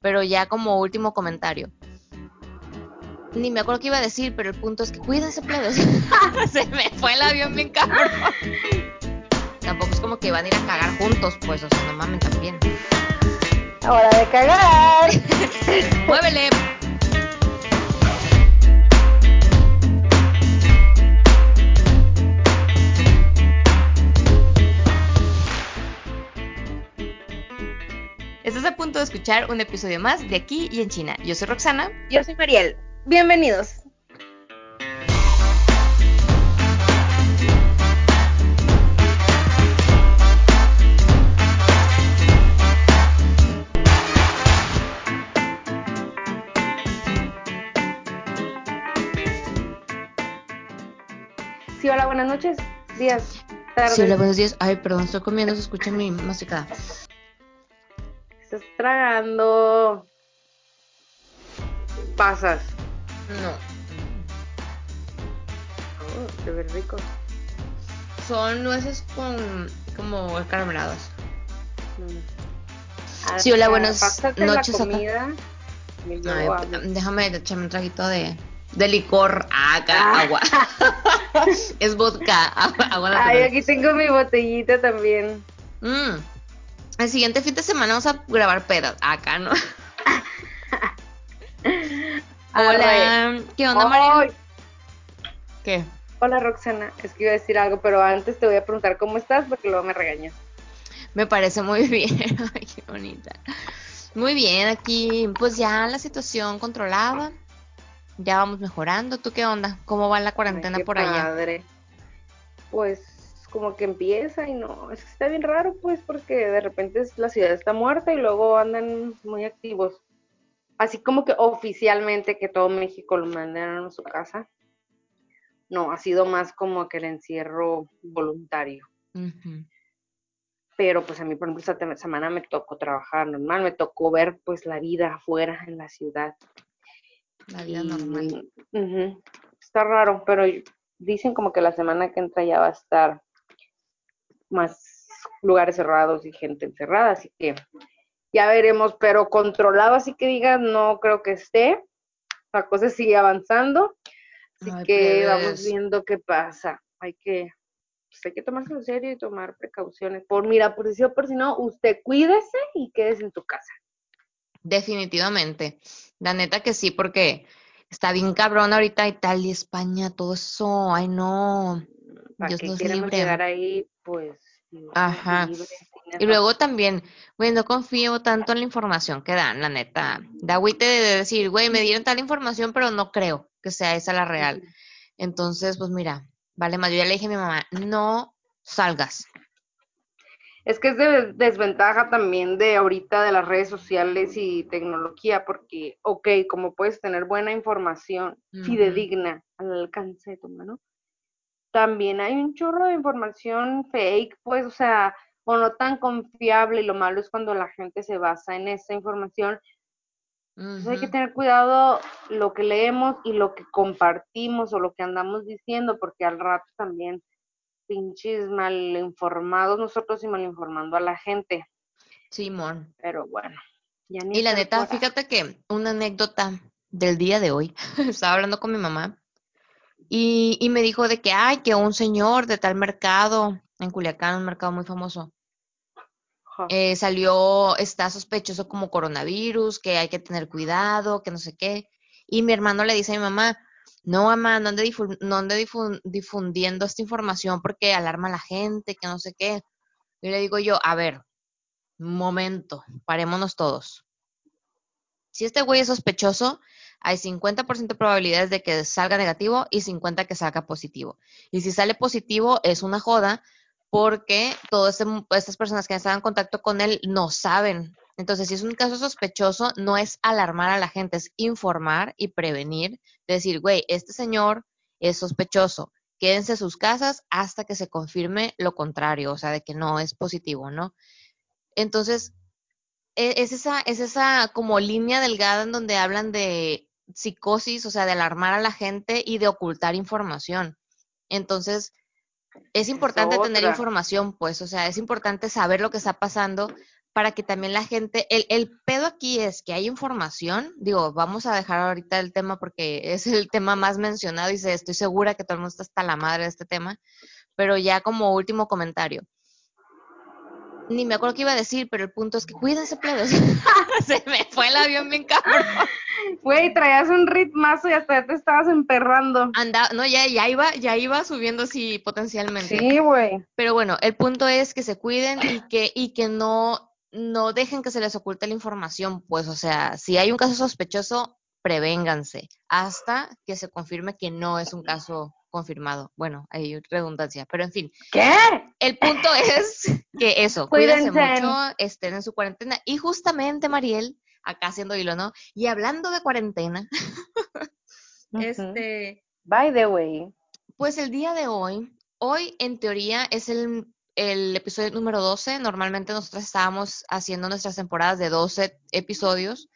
Pero ya como último comentario. Ni me acuerdo qué iba a decir, pero el punto es que cuídense, plebes. Se me fue el avión bien cabrón. Tampoco es como que van a ir a cagar juntos, pues, o sea, no mamen también. Hora de cagar. Muévele. Punto de escuchar un episodio más de Aquí y en China. Yo soy Roxana. Yo soy Mariel. Bienvenidos. Sí, hola, buenas noches, días, tardes. Sí, hola, buenos días. Ay, perdón, estoy comiendo, se escucha mi masticada. Estás tragando pasas. No, Oh, se ve rico. son nueces con como carameladas. Mm. Sí, hola, Ah, buenas noches La comida. Ay, déjame echarme un traguito de, de licor. Acá, Ah. agua. es vodka, agua. Ay, aquí tengo mi botellita también. Mm. El siguiente fin de semana vamos a grabar pedas. Acá, ¿no? Hola. ¿Qué onda, María? ¿Qué? Hola, Roxana. Es que iba a decir algo, pero antes te voy a preguntar cómo estás porque luego me regañas. Me parece muy bien. Ay, qué bonita. Muy bien, aquí pues ya la situación controlada. Ya vamos mejorando. ¿Tú qué onda? ¿Cómo va la cuarentena Ay, qué por allá? padre. Pues como que empieza y no, es que está bien raro pues porque de repente la ciudad está muerta y luego andan muy activos. Así como que oficialmente que todo México lo mandaron a su casa. No, ha sido más como que el encierro voluntario. Pero pues a mí, por ejemplo, esta semana me tocó trabajar normal, me tocó ver pues la vida afuera en la ciudad. La vida Y, normal. Está raro, pero dicen como que la semana que entra ya va a estar más lugares cerrados y gente encerrada, así que ya veremos, pero controlado, así que diga, no creo que esté. La cosa sigue avanzando, así Ay, que vamos viendo qué pasa. Hay que, pues, hay que tomarse en serio y tomar precauciones. Por mira, por si por si no, usted cuídese y quédese en tu casa. Definitivamente. La neta que sí, porque está bien cabrón ahorita Italia, España, todo eso. Ay, no. ¿Para Dios qué nos libre. llegar ahí? Pues, Dios Ajá. libre, Y luego también, güey, no confío tanto en la información que dan, la neta. Da agüite de decir, güey, me dieron tal información, pero no creo que sea esa la real. Entonces, pues mira, vale más. Yo ya le dije a mi mamá, no salgas. Es que es de desventaja también de ahorita de las redes sociales y tecnología, porque, ok, como puedes tener buena información fidedigna al alcance de tu mano, también hay un chorro de información fake, pues, o sea, o no tan confiable, y lo malo es cuando la gente se basa en esa información. Entonces hay que tener cuidado lo que leemos y lo que compartimos o lo que andamos diciendo, porque al rato también pinches mal informados nosotros y mal informando a la gente. Simón. Pero bueno, ya ni Y la neta, fíjate que una anécdota del día de hoy, estaba hablando con mi mamá y, y me dijo de que, ay, que un señor de tal mercado, en Culiacán, un mercado muy famoso, eh, salió, está sospechoso como coronavirus, que hay que tener cuidado, que no sé qué. Y mi hermano le dice a mi mamá, no, mamá, no ande, difu- no ande difu- difundiendo esta información porque alarma a la gente, que no sé qué. Y le digo yo, a ver, momento, parémonos todos. Si este güey es sospechoso, hay 50% de probabilidades de que salga negativo y 50% que salga positivo. Y si sale positivo, es una joda porque todas estas personas que han estado en contacto con él no saben. Entonces, si es un caso sospechoso, no es alarmar a la gente, es informar y prevenir. Decir, güey, este señor es sospechoso. Quédense en sus casas hasta que se confirme lo contrario, o sea, de que no es positivo, ¿no? Entonces, e- es esa, es esa como línea delgada en donde hablan de psicosis, o sea, de alarmar a la gente y de ocultar información. Entonces, es Esa importante tener otra. información, pues, o sea, es importante saber lo que está pasando para que también la gente, el, el pedo aquí es que hay información, digo, vamos a dejar ahorita el tema porque es el tema más mencionado y se, estoy segura que todo el mundo está hasta la madre de este tema, pero ya como último comentario. Ni me acuerdo qué iba a decir, pero el punto es que cuídense, plebes. se me fue el avión bien cabrón. Güey, traías un ritmazo y hasta ya te estabas emperrando. Anda, no, ya, ya iba, ya iba subiendo así potencialmente. Sí, güey. Pero bueno, el punto es que se cuiden y que, y que no, no dejen que se les oculte la información, pues, o sea, si hay un caso sospechoso, prevénganse hasta que se confirme que no es un caso confirmado. Bueno, hay redundancia, pero en fin. ¿Qué? El punto es que eso, cuídense Cuídense. mucho, estén en su cuarentena. Y justamente, Mariel, acá haciendo hilo, ¿no? Y hablando de cuarentena, este, By the way. pues el día de hoy, hoy en teoría es el, el episodio número 12. Normalmente nosotros estábamos haciendo nuestras temporadas de 12 episodios.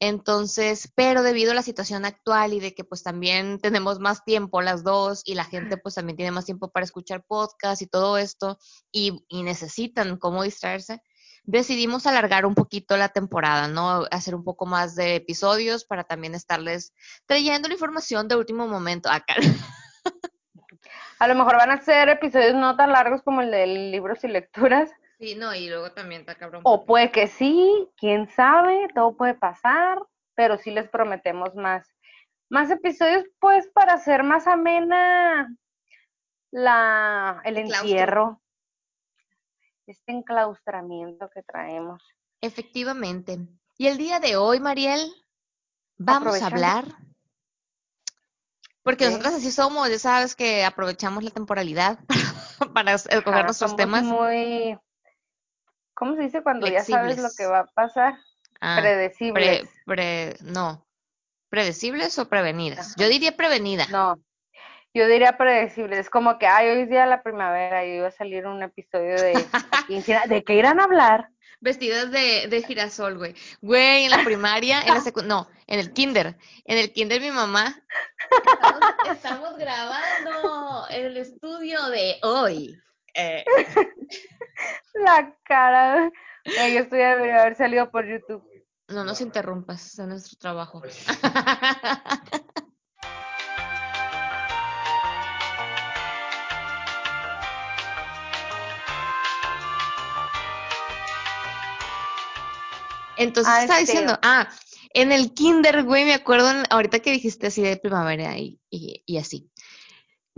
Entonces, pero debido a la situación actual y de que pues también tenemos más tiempo las dos y la gente pues también tiene más tiempo para escuchar podcast y todo esto y, necesitan cómo distraerse, decidimos alargar un poquito la temporada, ¿no? Hacer un poco más de episodios para también estarles trayendo la información de último momento acá. A lo mejor van a ser episodios no tan largos como el de libros y lecturas. Sí, no, y luego también está cabrón. O puede que sí, quién sabe, todo puede pasar, pero sí les prometemos más, más episodios, pues, para hacer más amena la, el encierro, este enclaustramiento que traemos. Efectivamente. Y el día de hoy, Mariel, vamos a hablar. Porque Ok. nosotras así somos, ya sabes que aprovechamos la temporalidad para escoger nuestros somos temas. muy, ¿cómo se dice cuando ya sabes lo que va a pasar? Ah, pre, Predecibles. pre, no. ¿Predecibles o prevenidas? Yo diría prevenidas. No, yo diría predecibles, como que, ay, hoy es día de la primavera y iba a salir un episodio de, ¿de qué irán a hablar? Vestidas de, de girasol, güey. Güey, en la primaria, en la secu- no, en el kinder. En el kinder mi mamá. Estamos, estamos grabando el estudio de hoy. Eh, La cara. Ay, esto ya debería haber salido por YouTube. no nos interrumpas, es nuestro trabajo. Entonces Ah, estaba este- diciendo, ah, en el kinder, güey, me acuerdo en- ahorita que dijiste así de primavera y, y, y así.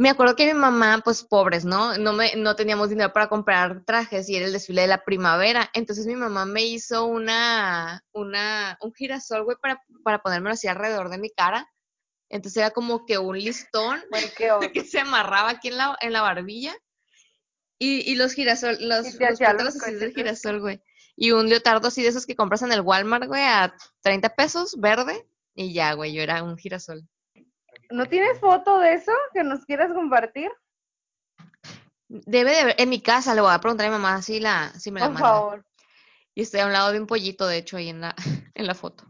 Me acuerdo que mi mamá, pues pobres, ¿no? No, me, no teníamos dinero para comprar trajes y era el desfile de la primavera. Entonces mi mamá me hizo una, una, un girasol, güey, para, para ponérmelo así alrededor de mi cara. Entonces era como que un listón que se amarraba aquí en la, en la barbilla. Y, y los girasol, los, Y los pétalos así del girasol, güey. Y un leotardo así de esos que compras en el Walmart, güey, a 30 pesos, verde. Y ya, güey, yo era un girasol. ¿No tienes foto de eso que nos quieras compartir? Debe de haber, en mi casa le voy a preguntar a mi mamá si, la, si me la Por manda. favor. Y estoy a un lado de un pollito, de hecho, ahí en la, en la foto.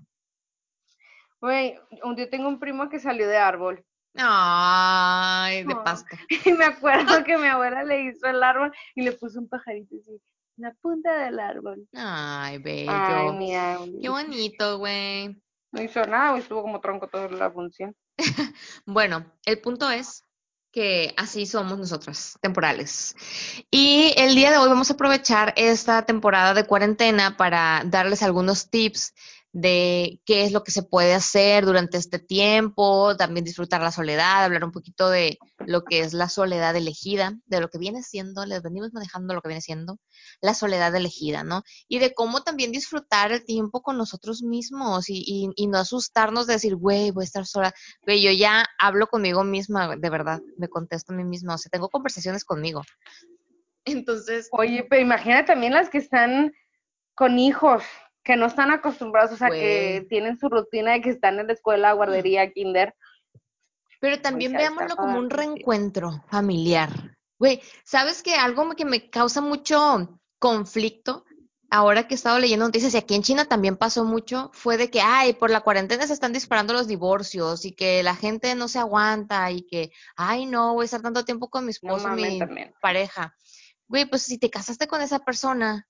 Güey, un día tengo un primo que salió de árbol. Ay, de No. pasto. Y me acuerdo que mi abuela le hizo el árbol y le puso un pajarito así, en la punta del árbol. Ay, bello. Ay, mira. Qué bonito, güey. No hizo nada, güey, estuvo como tronco toda la función. Bueno, el punto es que así somos nosotras, temporales. Y el día de hoy vamos a aprovechar esta temporada de cuarentena para darles algunos tips de qué es lo que se puede hacer durante este tiempo, también disfrutar la soledad, hablar un poquito de lo que es la soledad elegida, de lo que viene siendo, les venimos manejando lo que viene siendo la soledad elegida, ¿no? Y de cómo también disfrutar el tiempo con nosotros mismos y, y, y no asustarnos de decir, güey, voy a estar sola. Güey, yo ya hablo conmigo misma, de verdad, me contesto a mí misma, o sea, tengo conversaciones conmigo. Entonces, Oye, pero imagina también las que están con hijos, que no están acostumbrados, o sea, que Güey. tienen su rutina de que están en la escuela, guardería, kinder. pero también de estar veámoslo como un reencuentro familiar. Güey, ¿sabes que Algo que me causa mucho conflicto ahora que he estado leyendo noticias y aquí en China también pasó mucho, fue de que, ay, por la cuarentena se están disparando los divorcios y que la gente no se aguanta y que, ay, no, voy a estar tanto tiempo con mi No esposo, mames, mi también. pareja. Güey, pues si te casaste con esa persona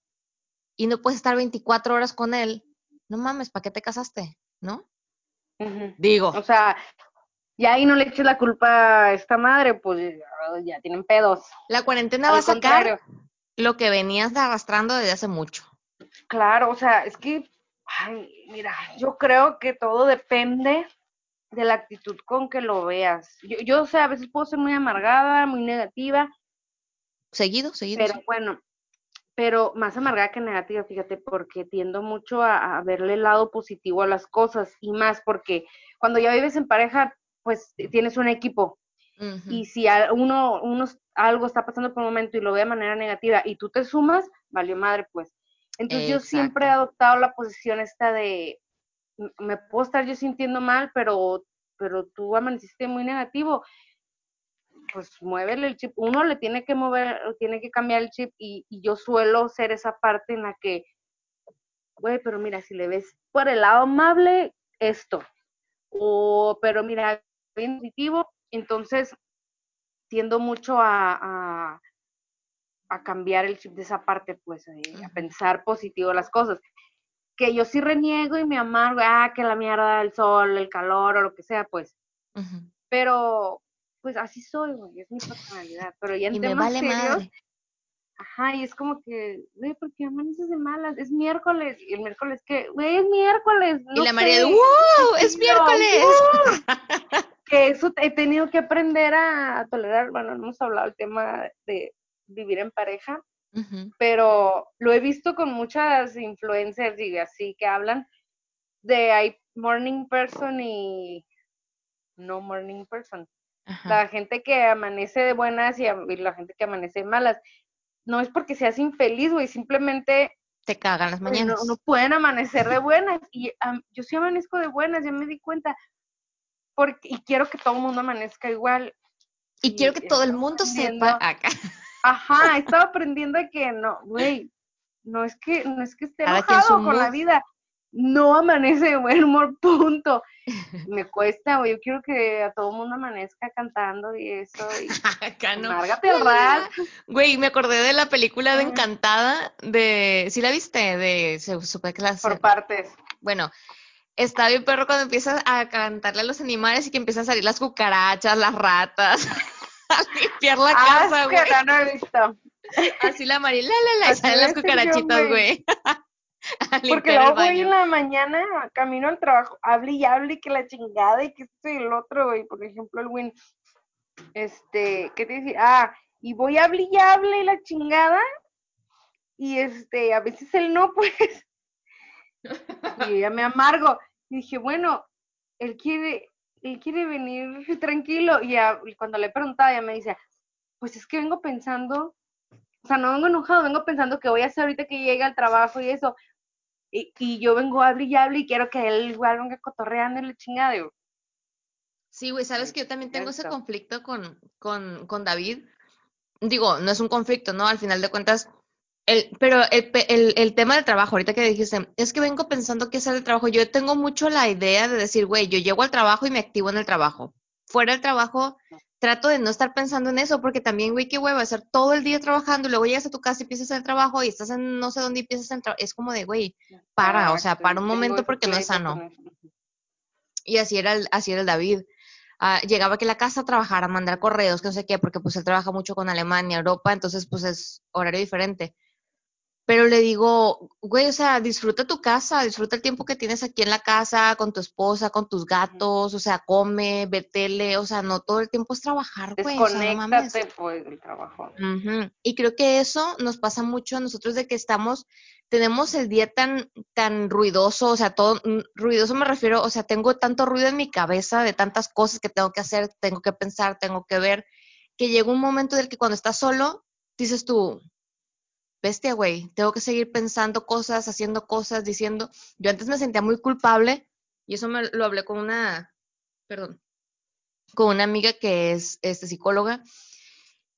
y no puedes estar 24 horas con él, no mames, ¿para qué te casaste? ¿No? Digo, O sea, ya ahí no le eches la culpa a esta madre, pues ya, tienen pedos. la cuarentena va a sacar contrario. lo que venías arrastrando desde hace mucho. Claro, o sea, es que, ay, mira, yo creo que todo depende de la actitud con que lo veas. Yo, yo o sea, a veces puedo ser muy amargada, muy negativa, Seguido, seguido. pero sí. bueno, pero más amargada que negativa, fíjate, porque tiendo mucho a, a verle el lado positivo a las cosas y más porque cuando ya vives en pareja, pues tienes un equipo y si a uno, uno algo está pasando por un momento y lo ve de manera negativa y tú te sumas, valió madre, pues. Entonces yo siempre he adoptado la posición esta de, me puedo estar yo sintiendo mal, pero, pero tú amaneciste muy negativo, pues muévele el chip. Uno le tiene que mover, tiene que cambiar el chip y, y yo suelo ser esa parte en la que, güey, pero mira, si le ves por el lado amable, esto. O, pero mira, bien positivo, entonces tiendo mucho a, a, a cambiar el chip de esa parte, pues, eh, a pensar positivo las cosas. Que yo sí reniego y me amargo, ah, que la mierda, el sol, el calor o lo que sea, pues, pero pues así soy, güey, es mi personalidad. Pero ya en Y me temas vale serios, madre. ajá, y es como que, güey, ¿por qué amaneces de malas? Es miércoles, y el miércoles que, güey, es miércoles, no y la María sé, ¡wow! ¡Es miércoles! que eso he tenido que aprender a, a tolerar, bueno, no hemos hablado del tema de vivir en pareja, pero lo he visto con muchas influencers y así que hablan de hay morning person y no morning person. Ajá. La gente que amanece de buenas y, la gente que amanece de malas. No es porque seas infeliz, güey, simplemente Te cagan las no, mañanas. no pueden amanecer de buenas. Y am, yo sí amanezco de buenas, ya me di cuenta. Porque, y quiero que todo el mundo amanezca igual. y quiero que todo el mundo sepa acá. Ajá, he estado aprendiendo que no, güey, no es que, no es que esté enojado con la vida. No amanece de buen humor, punto. Me cuesta, güey. Yo quiero que a todo mundo amanezca cantando y eso. Y acá no. al rat. Güey, me acordé de la película de. Encantada de, ¿sí la viste? De, se supe que la Por partes. Bueno, está bien perro cuando empiezas a cantarle a los animales y que empiezan a salir las cucarachas, las ratas, a limpiar la Ah, casa, güey. que no, no he visto. Así la María, la, la, la, y salen las cucarachitas, güey. Porque luego voy en la mañana, camino al trabajo, hable y hable que la chingada y que esto y el otro, güey. Por ejemplo, el Win, este, ¿qué te decía? Ah, y voy a hable y hable la chingada. Y este, a veces él no, pues. Y ya me amargo. Y dije, bueno, él quiere, él quiere venir tranquilo. Y, y cuando le he preguntado, ya me dice, pues es que vengo pensando, o sea, no vengo enojado, vengo pensando que voy a hacer ahorita que llegue al trabajo y eso. Y, y yo vengo a hable y hable y quiero que él igual venga cotorreando y la chingada. Digo, Sí, güey, sabes que yo también tengo ese conflicto con, con, con David. Digo, no es un conflicto, ¿no? Al final de cuentas, el, pero el, el, el tema del trabajo, ahorita que dijiste, es que vengo pensando qué hacer el trabajo. Yo tengo mucho la idea de decir, güey, yo llego al trabajo y me activo en el trabajo. Fuera del trabajo, trato de no estar pensando en eso, porque también, güey, qué hueva, estar todo el día trabajando y luego llegas a tu casa y empiezas el trabajo y estás en no sé dónde y empiezas el trabajo. Es como de, güey, para, o sea, para un momento porque no es sano. Y así era el, así era el David. Ah, llegaba aquí a la casa a trabajar, a mandar correos, que no sé qué, porque pues él trabaja mucho con Alemania, Europa, entonces pues es horario diferente. Pero le digo, güey, o sea, disfruta tu casa, disfruta el tiempo que tienes aquí en la casa, con tu esposa, con tus gatos, o sea, come, ve tele, o sea, no todo el tiempo es trabajar, güey, o sea, no. Desconéctate, pues, del trabajo. Y creo que eso nos pasa mucho a nosotros de que estamos, tenemos el día tan, tan ruidoso, o sea, todo mm, ruidoso me refiero, o sea, tengo tanto ruido en mi cabeza de tantas cosas que tengo que hacer, tengo que pensar, tengo que ver, que llega un momento del que cuando estás solo, dices tú, bestia, güey, tengo que seguir pensando cosas, haciendo cosas, diciendo, yo antes me sentía muy culpable y eso me lo hablé con una, perdón, con una amiga que es este, psicóloga,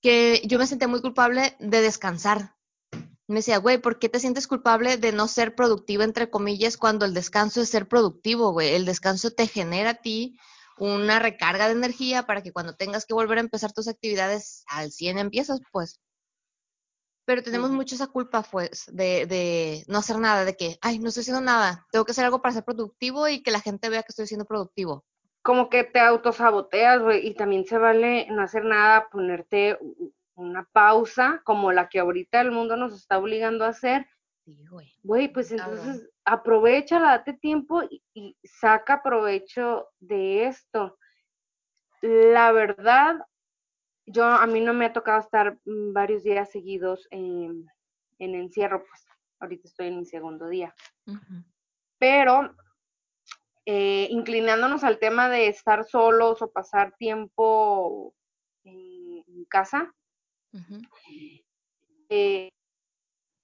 que yo me sentía muy culpable de descansar. Me decía, güey, ¿por qué te sientes culpable de no ser productiva, entre comillas, cuando el descanso es ser productivo, güey? El descanso te genera a ti una recarga de energía para que cuando tengas que volver a empezar tus actividades al 100 empiezas, pues. Pero tenemos mucho esa culpa, pues, de, de no hacer nada, de que, ay, no estoy haciendo nada, tengo que hacer algo para ser productivo y que la gente vea que estoy siendo productivo. Como que te autosaboteas, güey, y también se vale no hacer nada, ponerte una pausa, como la que ahorita el mundo nos está obligando a hacer. Sí, güey. Güey, pues entonces aprovecha, date tiempo y, y saca provecho de esto. La verdad, yo a mí no me ha tocado estar mm, varios días seguidos en, en encierro, pues ahorita estoy en mi segundo día. Pero eh, inclinándonos al tema de estar solos o pasar tiempo en, en casa, eh,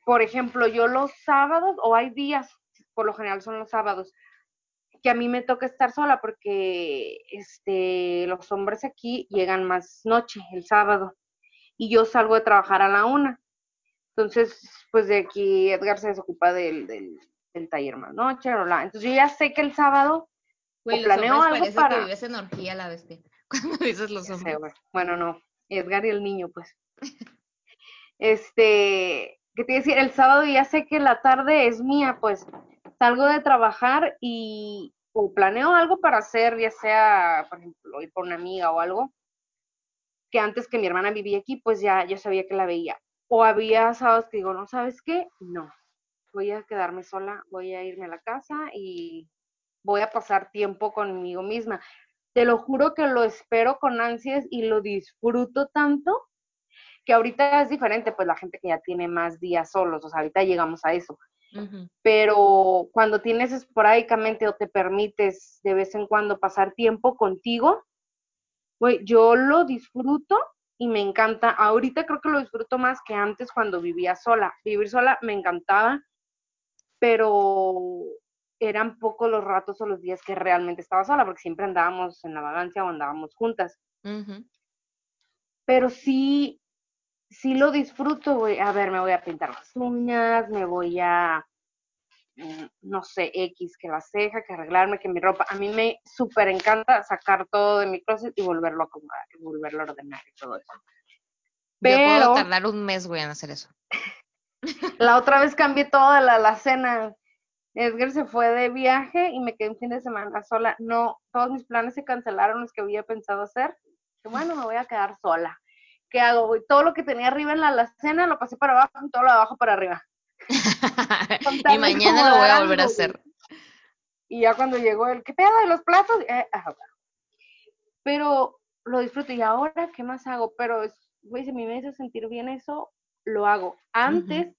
por ejemplo, yo los sábados, o hay días, por lo general son los sábados, que a mí me toca estar sola porque este, los hombres aquí llegan más noche, el sábado, y yo salgo de trabajar a la una. Entonces, pues de aquí Edgar se desocupa del, del, del taller más noche, bla, bla. entonces yo ya sé que el sábado Güey, o los planeo algo parece que para... vives en orgía la bestia. Cuando dices los sé, hombres. Bueno, no, Edgar y el niño, pues. Este, ¿qué te iba a decir? El sábado ya sé que la tarde es mía, pues salgo de trabajar y o planeo algo para hacer, ya sea, por ejemplo, ir por una amiga o algo, que antes que mi hermana vivía aquí, pues ya yo sabía que la veía. O había sábados que digo, no, ¿sabes qué? No, voy a quedarme sola, voy a irme a la casa y voy a pasar tiempo conmigo misma. Te lo juro que lo espero con ansias y lo disfruto tanto que ahorita es diferente, pues la gente que ya tiene más días solos, o sea, ahorita llegamos a eso. Pero cuando tienes esporádicamente o te permites de vez en cuando pasar tiempo contigo, güey, yo lo disfruto y me encanta. Ahorita creo que lo disfruto más que antes cuando vivía sola. Vivir sola me encantaba, pero eran pocos los ratos o los días que realmente estaba sola, porque siempre andábamos en la vagancia o andábamos juntas. Pero sí, sí lo disfruto, güey. A ver, me voy a pintar las uñas, me voy a, mm, no sé, X, que la ceja, que arreglarme, que mi ropa. A mí me súper encanta sacar todo de mi closet y volverlo a acomodar, y volverlo a ordenar y todo eso. Yo puedo Pero tardar un mes, güey, en hacer eso. la otra vez cambié toda la, la cena. Edgar se fue de viaje y me quedé un fin de semana sola. No, todos mis planes se cancelaron, los que había pensado hacer. Bueno, me voy a quedar sola. ¿Qué hago? güey? Todo lo que tenía arriba en la alacena lo pasé para abajo y todo lo de abajo para arriba. Y de mañana lo voy a volver a hacer. Y ya cuando llegó el, ¿qué pedo de los platos? Eh, bueno. Pero lo disfruto. ¿Y ahora qué más hago? Pero, güey, si me hizo sentir bien eso, lo hago. Antes,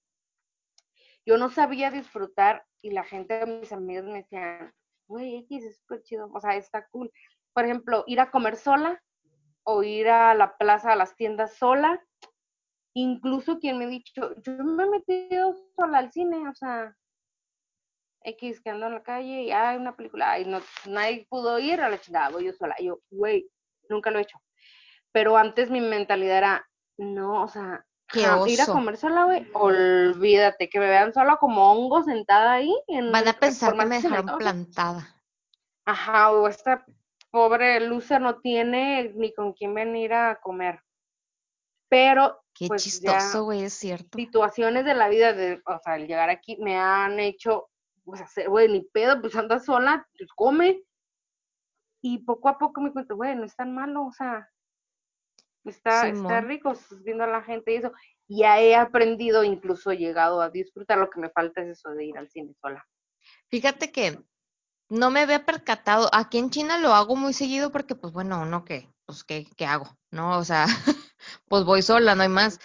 yo no sabía disfrutar y la gente, mis amigos me decían, güey, X es súper chido, o sea, está cool. Por ejemplo, ir a comer sola o ir a la plaza, a las tiendas sola. Incluso quien me ha dicho, yo me he metido sola al cine, o sea, X que ando en la calle y hay una película, y no, nadie pudo ir a la chingada, voy yo sola. Y yo, güey, nunca lo he hecho. Pero antes mi mentalidad era, no, o sea, Qué ja- ir a comer sola, güey, olvídate, que me vean sola como hongo sentada ahí. En, Van a pensar que me dejaron plantada. Ajá, o esta pobre loser no tiene ni con quién venir a comer. Pero, Qué pues chistoso, güey, es cierto. situaciones de la vida, de, o sea, el llegar aquí me han hecho, pues hacer, güey, ni pedo, pues andas sola, pues come. Y poco a poco me cuento, güey, no es tan malo, o sea, está, está rico viendo a la gente y eso. Ya he aprendido, incluso he llegado a disfrutar, lo que me falta es eso de ir al cine sola. Fíjate que no me había percatado. Aquí en China lo hago muy seguido porque, pues bueno, uno que, pues, ¿qué, qué hago? ¿No? O sea, pues voy sola, no hay más.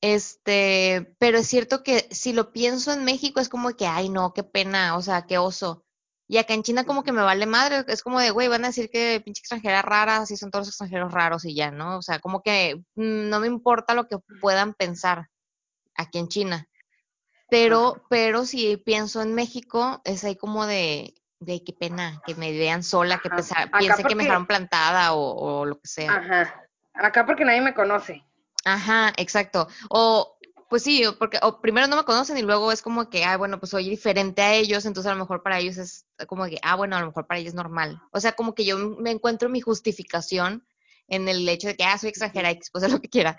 Este, pero es cierto que si lo pienso en México es como que, ay, no, qué pena, o sea, qué oso. Y acá en China como que me vale madre, es como de, güey, van a decir que pinche extranjera rara, así son todos los extranjeros raros y ya, ¿no? O sea, como que mm, no me importa lo que puedan pensar aquí en China. Pero, pero si pienso en México, es ahí como de, de qué pena, que me vean sola, que pensar, Acá piensen que me dejaron plantada o, o lo que sea. Ajá. Acá porque nadie me conoce. Ajá, exacto. O, pues sí, porque o primero no me conocen y luego es como que, ah, bueno, pues soy diferente a ellos, entonces a lo mejor para ellos es como que, ah, bueno, a lo mejor para ellos es normal. O sea, como que yo me encuentro mi justificación en el hecho de que, ah, soy extranjera, X, pues es lo que quiera.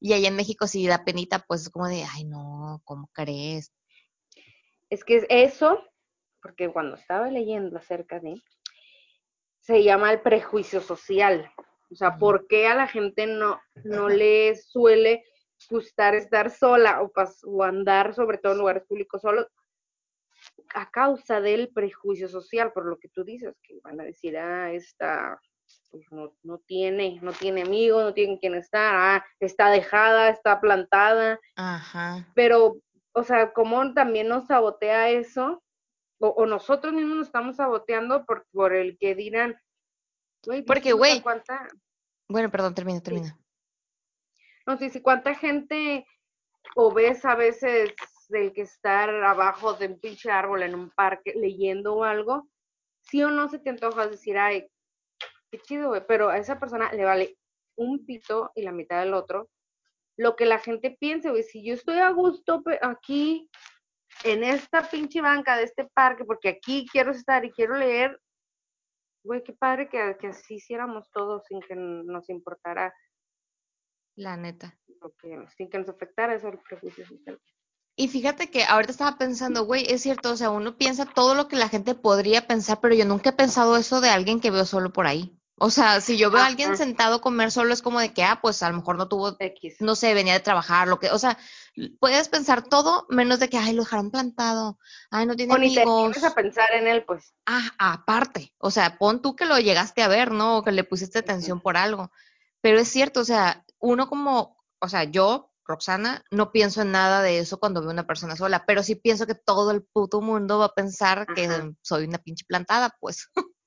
Y ahí en México sí da penita, pues es como de, ay no, ¿cómo crees? Es que es eso, porque cuando estaba leyendo acerca de, se llama el prejuicio social. O sea. ¿por qué a la gente no, no le suele gustar estar sola o, pas- o andar, sobre todo en lugares públicos solos? A causa del prejuicio social, por lo que tú dices, que van a decir, ah, esta pues no, no tiene, no tiene amigos, no tiene quien estar, ah, está dejada, está plantada, Ajá. pero, o sea, ¿cómo también nos sabotea eso? O, o nosotros mismos nos estamos saboteando por, por el que dirán, güey, Porque, güey, cuánta, bueno, perdón, termina, sí, termina. no sé si cuánta gente o ves a veces del que estar abajo de un pinche árbol en un parque leyendo o algo, sí o no se te antoja decir, ay, qué chido, güey, pero a esa persona le vale un pito y la mitad del otro, lo que la gente piense, güey, si yo estoy a gusto aquí en esta pinche banca de este parque, porque aquí quiero estar y quiero leer, güey, qué padre que, que así hiciéramos todos sin que nos importara, La neta. que, sin que nos afectara eso el prejuicio social. Y fíjate que ahorita estaba pensando, güey, es cierto, o sea, uno piensa todo lo que la gente podría pensar, pero yo nunca he pensado eso de alguien que veo solo por ahí. O sea, si yo veo a alguien Ajá, sentado a comer solo, es como de que, ah, pues a lo mejor no tuvo, X. no sé, venía de trabajar, lo que, o sea, puedes pensar todo menos de que, ay, lo dejaron plantado, ay, no tiene O ni te a pensar en él, pues. Ah, aparte, o sea, pon tú que lo llegaste a ver, ¿no? O que le pusiste atención por algo. Pero es cierto, o sea, uno como, o sea, yo, Roxana, no pienso en nada de eso cuando veo una persona sola, pero sí pienso que todo el puto mundo va a pensar que soy una pinche plantada, pues.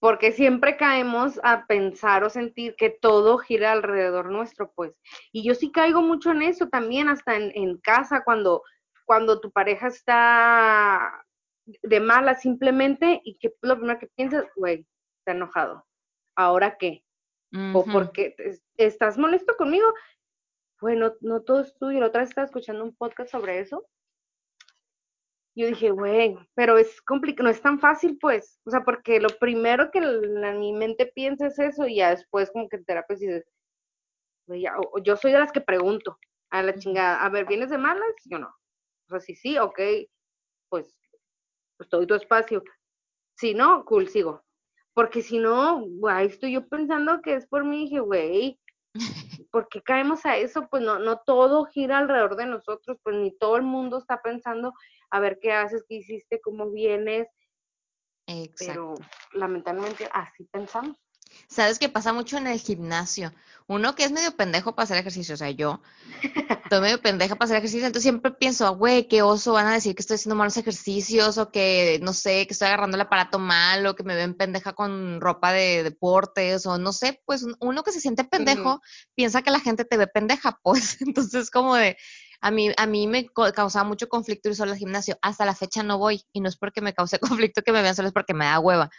Porque siempre caemos a pensar o sentir que todo gira alrededor nuestro, pues. Y yo sí caigo mucho en eso también, hasta en, en casa, cuando, cuando tu pareja está de mala simplemente y que lo primero que piensas, güey, está enojado. ¿Ahora qué? O porque estás molesto conmigo. Bueno, no todo es tuyo. La otra vez estaba escuchando un podcast sobre eso yo dije, güey, pero es complicado, no es tan fácil, pues. O sea, porque lo primero que en mi mente piensa es eso y ya después como que en terapia dices, güey, yo soy de las que pregunto a la chingada, a ver, ¿vienes de malas? Yo no. O sea, si sí, ok, pues, pues te doy tu espacio. Si no, cool, sigo. Porque si no, güey, estoy yo pensando que es por mí, dije, güey, ¿por qué caemos a eso? Pues no, no todo gira alrededor de nosotros, pues ni todo el mundo está pensando a ver qué haces, qué hiciste, cómo vienes, pero lamentablemente así pensamos. ¿Sabes qué pasa mucho en el gimnasio? Uno que es medio pendejo para hacer ejercicio, o sea, yo, estoy medio pendeja para hacer ejercicio, entonces siempre pienso, "Ah, güey, qué oso, van a decir que estoy haciendo malos ejercicios o que, no sé, que estoy agarrando el aparato mal o que me ven pendeja con ropa de deportes o no sé, pues un- uno que se siente pendejo piensa que la gente te ve pendeja, pues, entonces como de, a mí, a mí me causaba mucho conflicto ir solo al gimnasio, hasta la fecha no voy y no es porque me cause conflicto que me vean solo, es porque me da hueva,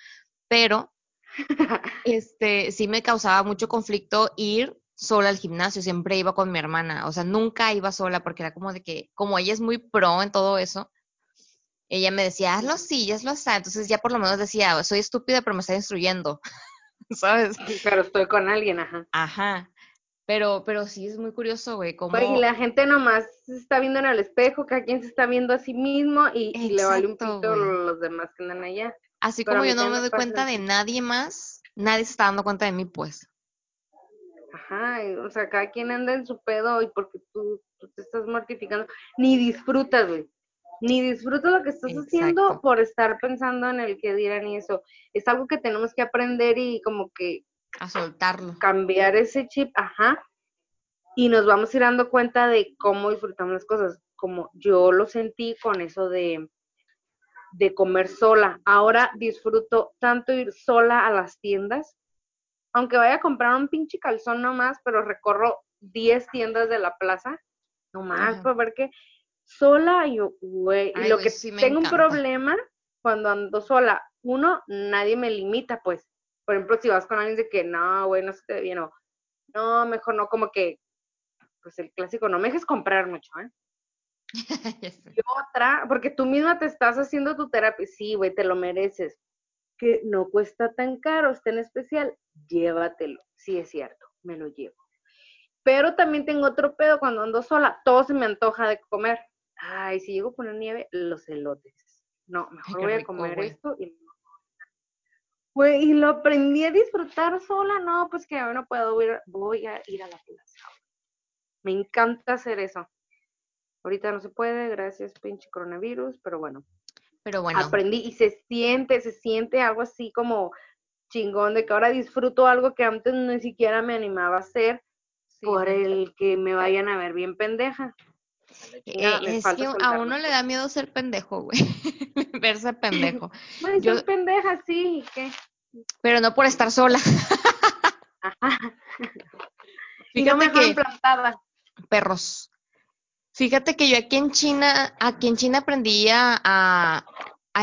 pero este, sí me causaba mucho conflicto ir sola al gimnasio, siempre iba con mi hermana, o sea, nunca iba sola porque era como de que, como ella es muy pro en todo eso, ella me decía, hazlo así, hazlo así, entonces ya por lo menos decía, soy estúpida, pero me está instruyendo, ¿sabes? Pero estoy con alguien, ajá. Ajá, pero, pero sí es muy curioso, güey, Güey, y cómo, la gente nomás se está viendo en el espejo, cada quien se está viendo a sí mismo y, y le vale un güey. los demás que andan allá. Así Pero como yo no me doy cuenta de nadie más, nadie se está dando cuenta de mí, pues. Ajá, y, o sea, cada quien anda en su pedo y porque tú, tú te estás mortificando, ni disfrutas, güey. Ni disfrutas lo que estás haciendo por estar pensando en el que dirán y eso. Es algo que tenemos que aprender y como que A soltarlo. cambiar ese chip, ajá, y nos vamos a ir dando cuenta de cómo disfrutamos las cosas, como yo lo sentí con eso de, de comer sola. Ahora disfruto tanto ir sola a las tiendas, aunque vaya a comprar un pinche calzón nomás, pero recorro 10 tiendas de la plaza, nomás Ajá. para ver que sola yo, güey, y lo que sí tengo un problema cuando ando sola, uno, nadie me limita, pues, por ejemplo, si vas con alguien de que, no, güey, no se te ve bien, o, no, mejor no, como que, pues el clásico, no me dejes comprar mucho, ¿eh? Y otra, porque tú misma te estás haciendo tu terapia, sí, güey, te lo mereces, que no cuesta tan caro, está en especial, llévatelo, sí es cierto, me lo llevo. Pero también tengo otro pedo cuando ando sola, todo se me antoja de comer. Ay, si llego a poner nieve, los elotes. No, mejor voy a comer esto y y lo aprendí a disfrutar sola, no, pues que ahora no puedo ir, voy a ir a la plaza. Me encanta hacer eso. Ahorita no se puede, gracias pinche coronavirus, pero bueno. Pero bueno. Aprendí y se siente, se siente algo así como chingón de que ahora disfruto algo que antes ni siquiera me animaba a hacer por el que me vayan a ver bien pendeja. Eh, es que a uno le da miedo ser pendejo, güey. Verse pendejo. Yo soy pendeja, sí, ¿qué? Pero no por estar sola. Fíjate que plantada. perros. Fíjate que yo aquí en China, aquí en China aprendí a, a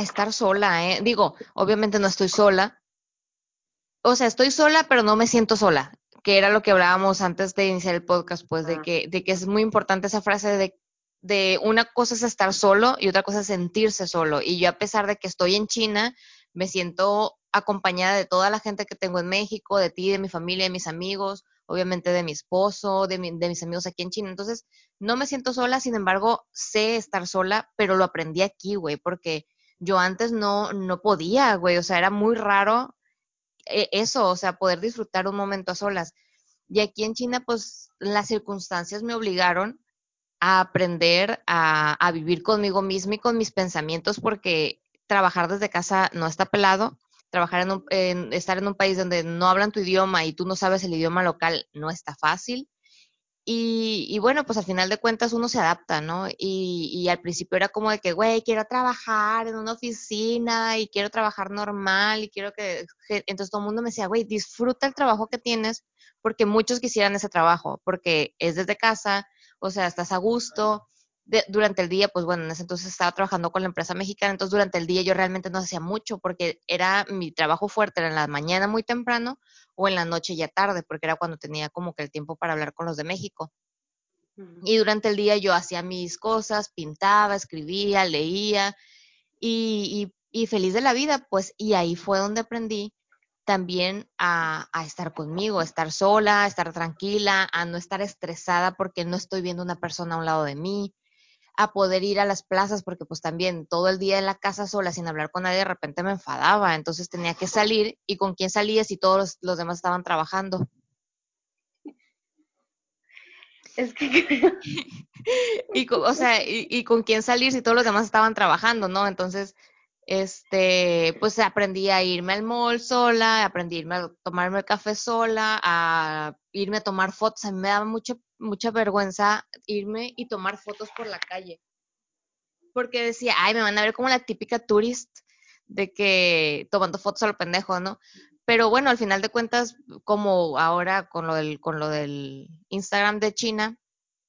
estar sola, ¿eh? Digo, obviamente no estoy sola. O sea, estoy sola, pero no me siento sola que era lo que hablábamos antes de iniciar el podcast, pues, de, que, de que es muy importante esa frase de, de una cosa es estar solo y otra cosa es sentirse solo. Y yo a pesar de que estoy en China, me siento acompañada de toda la gente que tengo en México, de ti, de mi familia, de mis amigos, obviamente de mi esposo, de, de mis amigos aquí en China. Entonces, no me siento sola, sin embargo, sé estar sola, pero lo aprendí aquí, güey, porque yo antes no, no podía, güey, o sea, era muy raro e, eso, o sea, poder disfrutar un momento a solas. Y aquí en China, pues las circunstancias me obligaron a aprender a, vivir conmigo misma y con mis pensamientos, porque trabajar desde casa no está pelado. Trabajar en, un, estar en un país donde no hablan tu idioma y tú no sabes el idioma local no está fácil. Y, bueno, pues al final de cuentas uno se adapta, ¿no? Y, y al principio era como de que, güey, quiero trabajar en una oficina y quiero trabajar normal y quiero que... Entonces todo el mundo me decía, güey, disfruta el trabajo que tienes porque muchos quisieran ese trabajo, porque es desde casa, o sea, estás a gusto. durante el día, pues bueno, en ese entonces estaba trabajando con la empresa mexicana, entonces durante el día yo realmente no hacía mucho porque era mi trabajo fuerte, era en la mañana muy temprano o en la noche ya tarde, porque era cuando tenía como que el tiempo para hablar con los de México. Y durante el día yo hacía mis cosas, pintaba, escribía, leía y, y, feliz de la vida, pues, y ahí fue donde aprendí también a, a, estar conmigo, a estar sola, a estar tranquila, a no estar estresada porque no estoy viendo una persona a un lado de mí, a poder ir a las plazas, porque pues también todo el día en la casa sola sin hablar con nadie de repente me enfadaba, entonces tenía que salir y con quién salía si todos los, demás estaban trabajando. Es que... y, o sea, y, y, con quién salir si todos los demás estaban trabajando, ¿no? Entonces, este, pues aprendí a irme al mall sola, aprendí a irme a tomarme el café sola, a irme a tomar fotos. A mí me daba mucha, mucha vergüenza irme y tomar fotos por la calle. Porque decía, ay, me van a ver como la típica tourist de que tomando fotos a lo pendejo, ¿no? Pero bueno, al final de cuentas, como ahora con lo del, con lo del Instagram de China,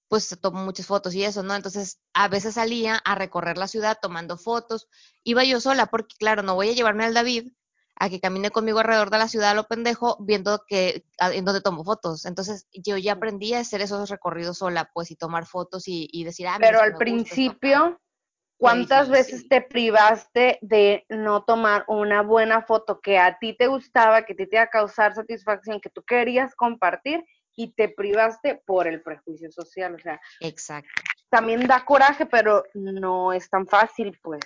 pues tomo muchas fotos y eso, ¿no? Entonces, a veces salía a recorrer la ciudad tomando fotos. Iba yo sola porque, claro, no voy a llevarme al David a que camine conmigo alrededor de la ciudad a lo pendejo viendo que en dónde tomo fotos. Entonces, yo ya aprendí a hacer esos recorridos sola, pues, y tomar fotos y, decir, ah, Pero al principio, ¿cuántas veces te privaste de no tomar una buena foto que a ti te gustaba, que te iba a causar satisfacción, que tú querías compartir? Y te privaste por el prejuicio social, o sea. Exacto. También da coraje, pero no es tan fácil, pues.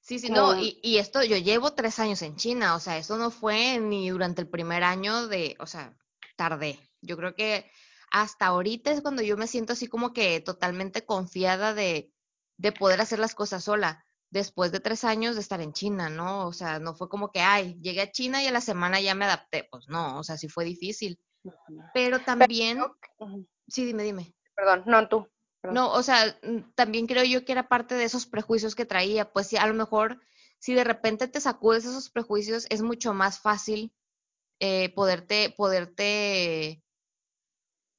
Sí, sí, no, y, y, esto, yo llevo tres años en China, o sea, eso no fue ni durante el primer año de, o sea, tardé. Yo creo que hasta ahorita es cuando yo me siento así como que totalmente confiada de, de poder hacer las cosas sola, después de tres años de estar en China, ¿no? O sea, no fue como que, ay, llegué a China y a la semana ya me adapté, pues no, o sea, sí fue difícil. Pero también, sí, dime, dime. Perdón, no tú. No, o sea, mm, también creo yo que era parte de esos prejuicios que traía, pues sí, a lo mejor si de repente te sacudes esos prejuicios es mucho más fácil eh, poderte, poderte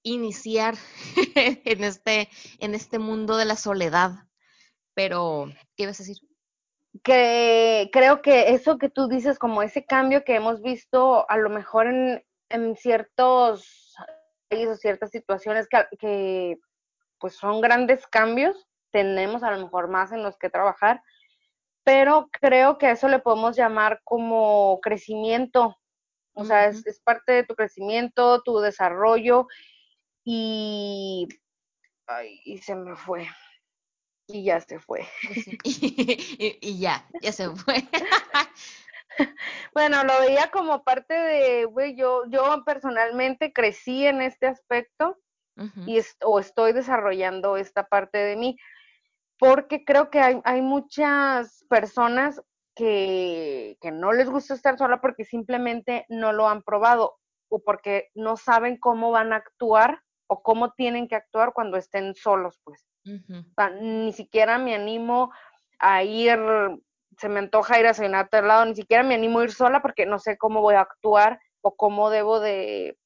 iniciar en este, en este mundo de la soledad. Pero, ¿qué ibas a decir? Que creo que eso que tú dices, como ese cambio que hemos visto a lo mejor en, en ciertos países, ciertas situaciones que, que pues son grandes cambios, tenemos a lo mejor más en los que trabajar, pero creo que eso le podemos llamar como crecimiento, o sea, es, es, parte de tu crecimiento, tu desarrollo, y, ay, y se me fue. Y ya se fue. y, y ya, ya se fue. Bueno, lo veía como parte de, güey, yo, yo personalmente crecí en este aspecto y est- o estoy desarrollando esta parte de mí, porque creo que hay, hay muchas personas que, que no les gusta estar sola porque simplemente no lo han probado o porque no saben cómo van a actuar o cómo tienen que actuar cuando estén solos, pues. ujú. O sea, ni siquiera me animo a ir, se me antoja ir a cenar a tal lado, ni siquiera me animo a ir sola porque no sé cómo voy a actuar o cómo debo de,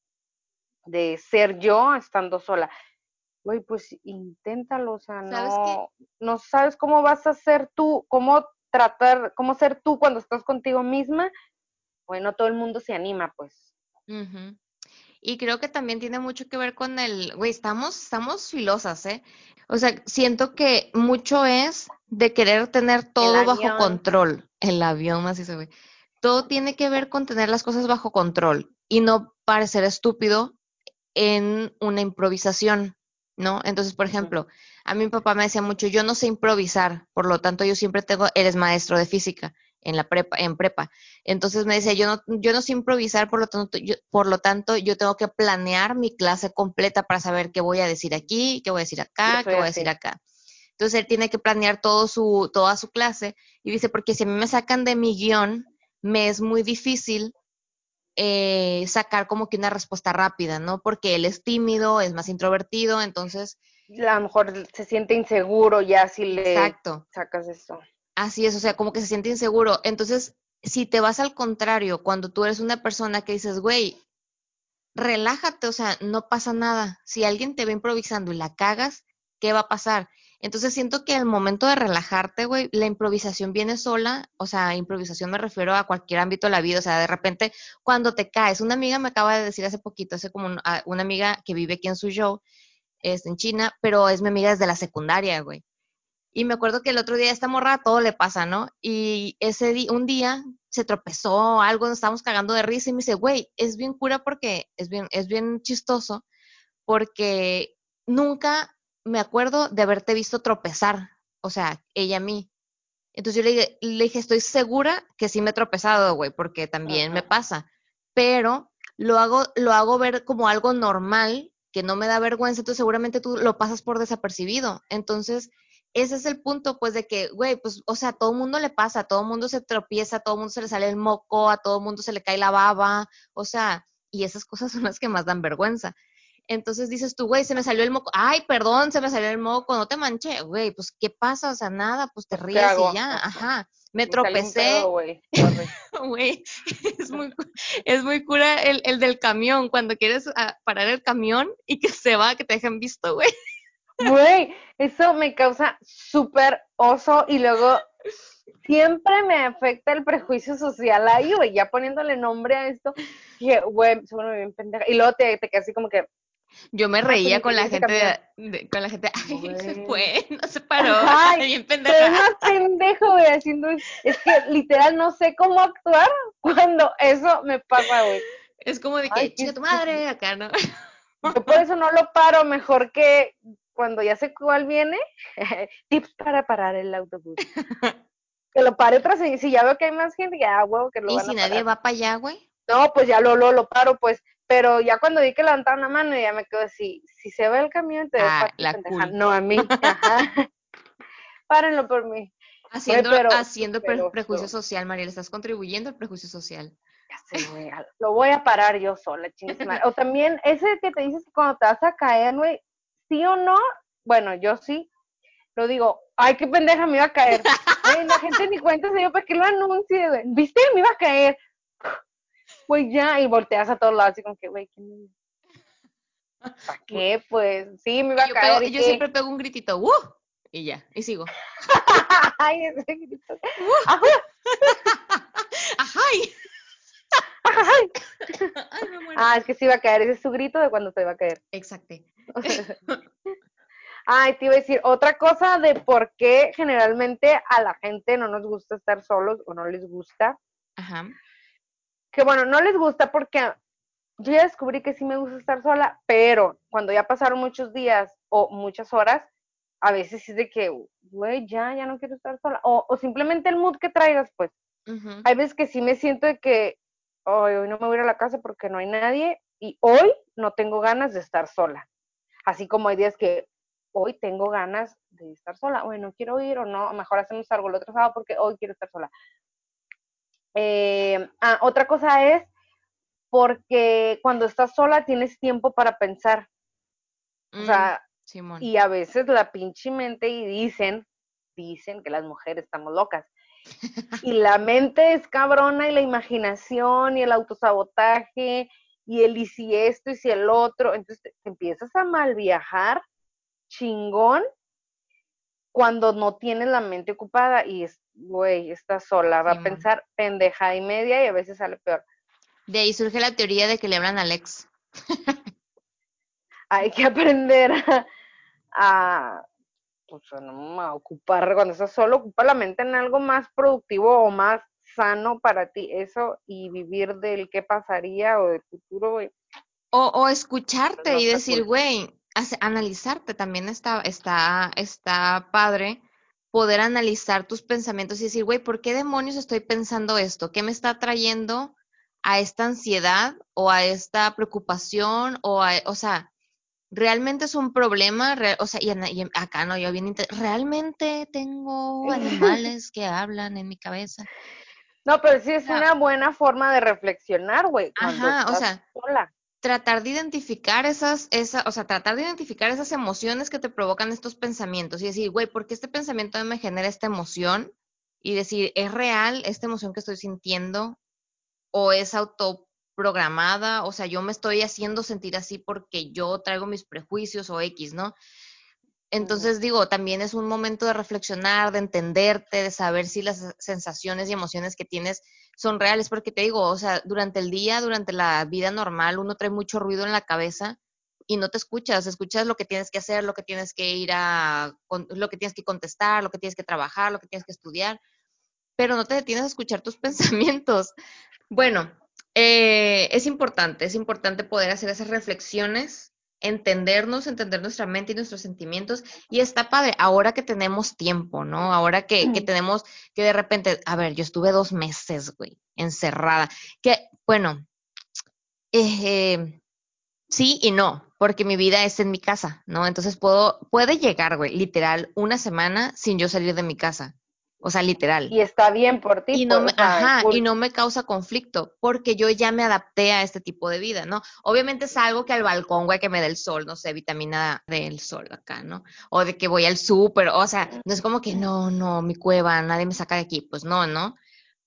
de ser yo estando sola. Güey, pues inténtalo, o sea, ¿Sabes qué? no, no sabes cómo vas a ser tú, cómo tratar, cómo ser tú cuando estás contigo misma. Bueno, todo el mundo se anima, pues. Y creo que también tiene mucho que ver con el, güey, estamos, estamos filosas, ¿eh? O sea, siento que mucho es de querer tener todo bajo control. El avión, así se ve. Todo tiene que ver con tener las cosas bajo control y no parecer estúpido en una improvisación, ¿no? Entonces, por ejemplo, a mi papá me decía mucho, yo no sé improvisar, por lo tanto, yo siempre tengo, eres maestro de física en la prepa, en prepa. Entonces me decía, yo no, yo no sé improvisar, por lo tanto, yo, por lo tanto, yo tengo que planear mi clase completa para saber qué voy a decir aquí, qué voy a decir acá, qué voy a decir acá. Entonces él tiene que planear todo su, toda su clase y dice, porque si a mí me sacan de mi guion, me es muy difícil eh, sacar como que una respuesta rápida, ¿no? Porque él es tímido, es más introvertido, entonces, A lo mejor se siente inseguro ya si le exacto, sacas eso. Así es, o sea, como que se siente inseguro. Entonces, si te vas al contrario, cuando tú eres una persona que dices, güey, relájate, o sea, no pasa nada. Si alguien te ve improvisando y la cagas, ¿qué va a pasar? Entonces siento que al momento de relajarte, güey, la improvisación viene sola, o sea, improvisación me refiero a cualquier ámbito de la vida, o sea, de repente cuando te caes, una amiga me acaba de decir hace poquito, hace como un- a- una amiga que vive aquí en Suzhou, es en China, pero es mi amiga desde la secundaria, güey. Y me acuerdo que el otro día esta morra todo le pasa, ¿no? Y ese día, un día se tropezó, algo, nos estábamos cagando de risa y me dice, güey, es bien cura porque es bien, es bien chistoso porque nunca me acuerdo de haberte visto tropezar, o sea, ella a mí. Entonces yo le dije, le dije, estoy segura que sí me he tropezado, güey, porque también me pasa, pero lo hago, lo hago ver como algo normal, que no me da vergüenza, entonces seguramente tú lo pasas por desapercibido. Entonces, ese es el punto, pues, de que, güey, pues, o sea, a todo mundo le pasa, a todo mundo se tropieza, a todo mundo se le sale el moco, a todo mundo se le cae la baba, o sea, y esas cosas son las que más dan vergüenza. Entonces dices tú, güey, se me salió el moco. Ay, perdón, se me salió el moco, no te manché, güey, pues ¿qué pasa? O sea, nada, pues te Pues, ¿qué ríes y ya, Ajá. Me tropecé, güey. Es muy, es muy cura el, el del camión, cuando quieres ah, parar el camión y que se va, que te dejen visto, güey. Güey, eso me causa súper oso y luego siempre me afecta el prejuicio social ahí, güey, ya poniéndole nombre a esto, dije, güey, seguro me bien pendeja. Y luego te, te quedas así como que, Yo me ay, pues reía con la gente, camión. de- de- con la gente, ay, se fue, no se paró, Ay, bien pendeja. más pendejo, güey, haciendo es, es que literal no sé cómo actuar cuando eso me pasa, güey. Es como de que, chica tu madre, acá, ¿no? Yo por eso no lo paro, mejor que cuando ya sé cuál viene, tips para parar el autobús. Que lo pare otra, si, si ya veo que hay más gente, ya huevo que lo Y van si a nadie va para allá, güey. No, pues ya lo, lo, lo paro, pues. Pero ya cuando vi que levantaron la mano, ya me quedo así, si se ve el camión, te Ah, la cool. No a mí, ajá. Párenlo por mí. Haciendo, pero haciendo pre- prejuicio social, Mariel, estás contribuyendo al prejuicio social. Ya sé, güey, lo voy a parar yo sola, madre. O también ese que te dices que cuando te vas a caer, güey, sí o no, bueno, yo sí, lo digo, ay, qué pendeja, me iba a caer. Güey, la gente ni cuenta se dio para que lo anuncie, güey. ¿Viste? Me iba a caer. Güey, ya, y volteas a todos lados, así como que, güey, ¿qué me- ¿para qué? Pues sí, me iba a yo, pego, caer, ¿y yo qué? siempre pego un gritito, ¡uh! Y ya, y sigo. Ay, ese grito. ¡Uh! Ajá, ¡Ajay! Ay. ¡Ay, me muero! Ah, es que sí iba a caer, ese es su grito de cuando te iba a caer. Exacto. Ay, te iba a decir, otra cosa de por qué generalmente a la gente no nos gusta estar solos o no les gusta. Ajá. Que bueno, no les gusta porque yo ya descubrí que sí me gusta estar sola, pero cuando ya pasaron muchos días o muchas horas, a veces es de que, güey, ya, ya no quiero estar sola. O, o simplemente el mood que traigas, pues. Ujú. Hay veces que sí me siento de que "Ay, hoy no me voy a ir a la casa porque no hay nadie y hoy no tengo ganas de estar sola. Así como hay días que hoy tengo ganas de estar sola. Bueno, quiero ir o no, mejor hacemos algo el otro sábado porque hoy quiero estar sola. Eh, ah, otra cosa es porque cuando estás sola tienes tiempo para pensar. O Mm, sea, Simón. y a veces la pinche mente y dicen, dicen que las mujeres estamos locas. Y la mente es cabrona y la imaginación y el autosabotaje y el y si esto y si el otro. Entonces te, te empiezas a mal viajar chingón cuando no tienes la mente ocupada y es, güey, estás sola, va a pensar pendeja y media y a veces sale peor. De ahí surge la teoría de que le hablan a Alex. Hay que aprender a, a, pues, no, ocupar, cuando estás solo, ocupa la mente en algo más productivo o más sano para ti, eso, y vivir del qué pasaría o del futuro, güey. O, o escucharte No y decir, güey, analizarte también está, está, está padre poder analizar tus pensamientos y decir, güey, ¿por qué demonios estoy pensando esto? ¿Qué me está trayendo a esta ansiedad o a esta preocupación o a, o sea, realmente es un problema, o sea, y, acá no, yo bien, realmente tengo animales que hablan en mi cabeza. No, pero sí es una buena forma de reflexionar, güey, ajá, o sea, sola. tratar de identificar esas, esa, o sea, tratar de identificar esas emociones que te provocan estos pensamientos y decir, güey, ¿por qué este pensamiento me genera esta emoción? Y decir, ¿es real esta emoción que estoy sintiendo o es autoprogramada? O sea, yo me estoy haciendo sentir así porque yo traigo mis prejuicios o X, ¿no? Entonces digo, también es un momento de reflexionar, de entenderte, de saber si las sensaciones y emociones que tienes son reales, porque te digo, o sea, durante el día, durante la vida normal, uno trae mucho ruido en la cabeza y no te escuchas, escuchas lo que tienes que hacer, lo que tienes que ir a, lo que tienes que contestar, lo que tienes que trabajar, lo que tienes que estudiar, pero no te detienes a escuchar tus pensamientos. Bueno, eh, es importante, es importante poder hacer esas reflexiones, entendernos, entender nuestra mente y nuestros sentimientos. Y está padre, ahora que tenemos tiempo, ¿no? Ahora que, que tenemos, que de repente, a ver, yo estuve dos meses, güey, encerrada. Que, bueno, eh, sí y no, porque mi vida es en mi casa, ¿no? Entonces puedo, puede llegar, güey, literal, una semana sin yo salir de mi casa. O sea, literal. Y está bien por ti, Y no me, ajá, y no me causa conflicto, porque yo ya me adapté a este tipo de vida, ¿no? Obviamente salgo que al balcón, güey, que me dé el sol, no sé, vitamina del sol acá, ¿no? O de que voy al súper, o sea, no es como que no, no, mi cueva, nadie me saca de aquí, pues no, ¿no?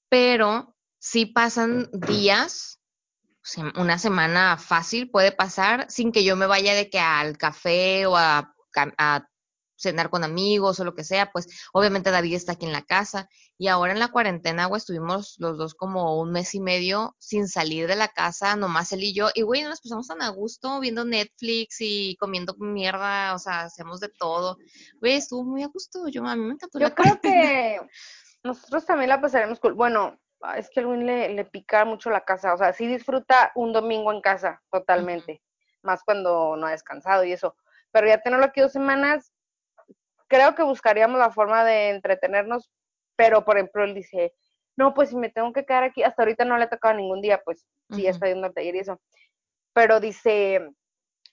Pero sí pasan días, una semana fácil puede pasar sin que yo me vaya de que al café o a, a cenar con amigos o lo que sea, pues obviamente David está aquí en la casa y ahora en la cuarentena, güey, estuvimos los dos como un mes y medio sin salir de la casa, nomás él y yo, y güey, nos pasamos tan a gusto viendo Netflix y comiendo mierda, o sea, hacemos de todo. Güey, estuvo muy a gusto, yo, a mí me encantó la Yo creo cuarentena. que nosotros también la pasaremos cool. Bueno, ah, es que a Luis le, le pica mucho la casa, o sea, sí disfruta un domingo en casa, totalmente, más cuando no ha descansado y eso. Pero ya tenerlo aquí dos semanas, creo que buscaríamos la forma de entretenernos, pero por ejemplo, él dice, no, pues si me tengo que quedar aquí, hasta ahorita no le ha tocado ningún día, pues sí, ya Ujú. está yendo al taller y eso. Pero dice,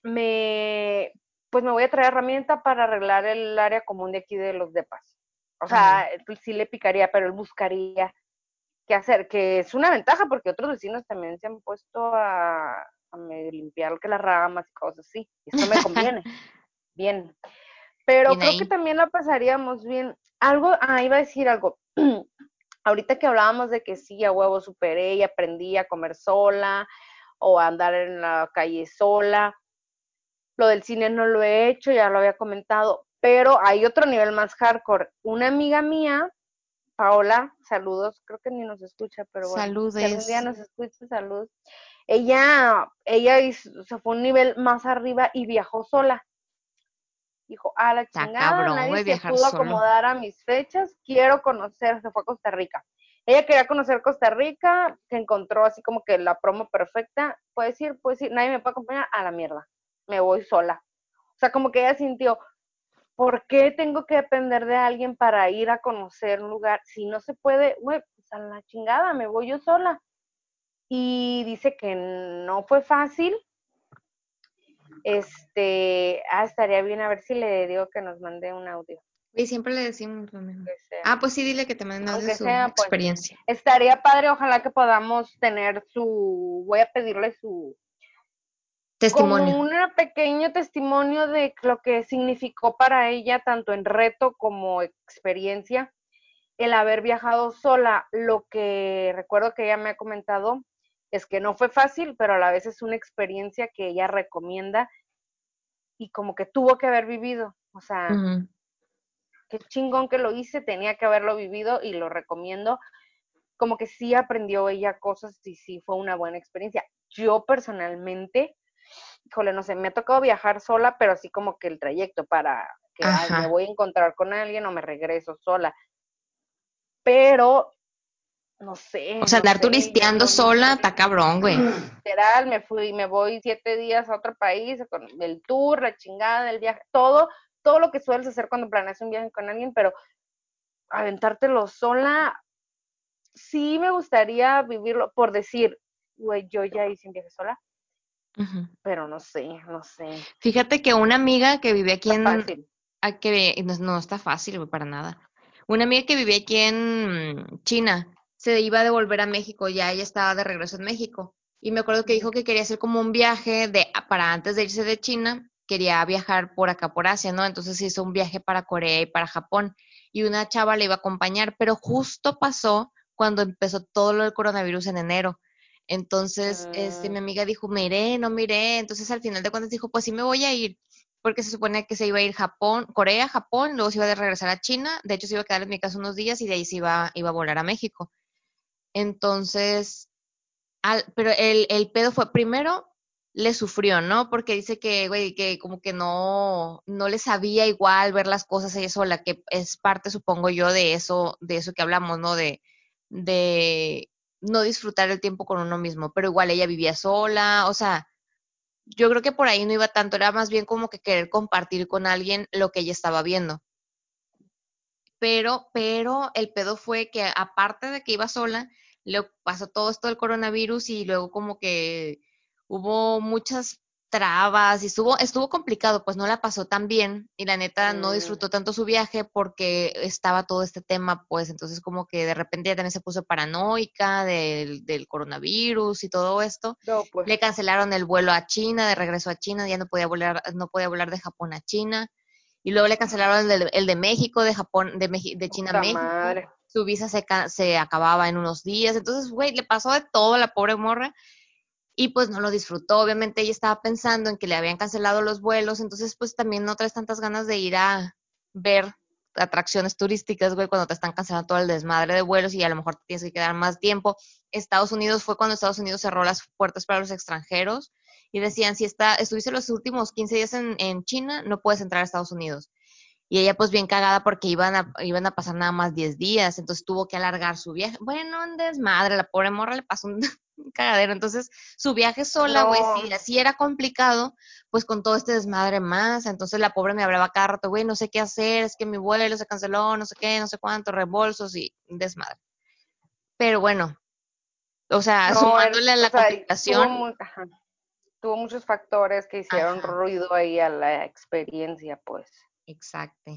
me, pues me voy a traer herramienta para arreglar el área común de aquí de los depas. O sea, él sí le picaría, pero él buscaría qué hacer, que es una ventaja porque otros vecinos también se han puesto a, a medio limpiar que las ramas y cosas así. Eso me conviene, bien. Pero Bien creo que también la pasaríamos bien. Algo, ah, iba a decir algo. Ahorita que hablábamos de que sí, a huevo superé y aprendí a comer sola o a andar en la calle sola. Lo del cine no lo he hecho, ya lo había comentado, pero hay otro nivel más hardcore. Una amiga mía, Paola, saludos, creo que ni nos escucha, pero bueno, si algún día Saludes. nos escucha, saludos. Ella, ella hizo, se fue un nivel más arriba y viajó sola. Dijo, a la Está chingada, cabrón, nadie se pudo solo. acomodar a mis fechas, quiero conocer, se fue a Costa Rica. Ella quería conocer Costa Rica, que encontró así como que la promo perfecta. Puedes ir, puedes ir, nadie me puede acompañar a la mierda. Me voy sola. O sea, como que ella sintió, ¿por qué tengo que depender de alguien para ir a conocer un lugar? Si no se puede, güey, pues a la chingada, me voy yo sola. Y dice que no fue fácil. Este, ah, estaría bien a ver si le digo que nos mande un audio. Y siempre le decimos lo mismo. Ah, pues sí, dile que te mande audio su sea, pues. experiencia. Estaría padre, ojalá que podamos tener su, voy a pedirle su, Testimonio. como un pequeño testimonio de lo que significó para ella, tanto en reto como experiencia, el haber viajado sola. Lo que recuerdo que ella me ha comentado es que no fue fácil, pero a la vez es una experiencia que ella recomienda y como que tuvo que haber vivido. O sea, qué chingón que lo hice, tenía que haberlo vivido y lo recomiendo. Como que sí aprendió ella cosas y sí fue una buena experiencia. Yo personalmente, híjole, no sé, me ha tocado viajar sola, pero así como que el trayecto para que ay, me voy a encontrar con alguien o me regreso sola. Pero, no sé. O sea, no andar yo turisteando no- sola, está cabrón, güey. literal, me fui, me voy siete días a otro país, con el tour, la chingada, el viaje, todo, todo lo que sueles hacer cuando planeas un viaje con alguien, pero aventártelo sola, sí me gustaría vivirlo, por decir, güey, yo ya hice un viaje sola, pero no sé, no sé, Fíjate que una amiga que vive aquí está en, fácil. a que no, no está fácil, güey, para nada. Una amiga que vivía aquí en China se iba a devolver a México, ya ella estaba de regreso en México. Y me acuerdo que dijo que quería hacer como un viaje de para antes de irse de China, quería viajar por acá por Asia, ¿no? Entonces hizo un viaje para Corea y para Japón. Y una chava le iba a acompañar, pero justo pasó cuando empezó todo lo del coronavirus en enero. Entonces, este, mi Mm, amiga dijo, me iré, no me iré. Entonces, al final de cuentas dijo, pues sí me voy a ir porque se supone que se iba a ir Japón, Corea, Japón, luego se iba a regresar a China, de hecho se iba a quedar en mi casa unos días y de ahí se iba, iba a volar a México. Entonces, al, pero el, el pedo fue, primero le sufrió, ¿no? Porque dice que, güey, que como que no, no le sabía igual ver las cosas ella sola, que es parte, supongo yo, de eso, de eso que hablamos, ¿no? De, de no disfrutar el tiempo con uno mismo, pero igual ella vivía sola, o sea, yo creo que por ahí no iba tanto, era más bien como que querer compartir con alguien lo que ella estaba viendo. Pero, pero el pedo fue que aparte de que iba sola, le pasó todo esto del coronavirus y luego como que hubo muchas trabas y estuvo, estuvo complicado, pues no la pasó tan bien y la neta no mm, disfrutó tanto su viaje porque estaba todo este tema, pues entonces como que de repente ella también se puso paranoica del, del coronavirus y todo esto. No, pues, le cancelaron el vuelo a China, de regreso a China, ya no podía volar, no podía volar de Japón a China. Y luego le cancelaron el de, el de México, de Japón, de, Meji- de China a México. madre. Su visa se, se acababa en unos días. Entonces, güey, le pasó de todo a la pobre morra y pues no lo disfrutó. Obviamente ella estaba pensando en que le habían cancelado los vuelos, entonces pues también no traes tantas ganas de ir a ver atracciones turísticas, güey, cuando te están cancelando todo el desmadre de vuelos y a lo mejor te tienes que quedar más tiempo. Estados Unidos fue cuando Estados Unidos cerró las puertas para los extranjeros y decían, si está, estuviste los últimos 15 días en, en China, no puedes entrar a Estados Unidos. Y ella pues bien cagada porque iban a, iban a pasar nada más 10 días, entonces tuvo que alargar su viaje. Bueno, un desmadre, la pobre morra le pasó un, un cagadero. Entonces su viaje sola, güey, No, si así era complicado, pues con todo este desmadre más. Entonces la pobre me hablaba cada rato, güey, no sé qué hacer, es que mi vuelo se canceló, no sé qué, no sé cuánto, reembolsos y desmadre. Pero bueno, o sea, no, sumándole a la complicación, tuvo muchos factores que hicieron ajá, ruido ahí a la experiencia, pues. exacto.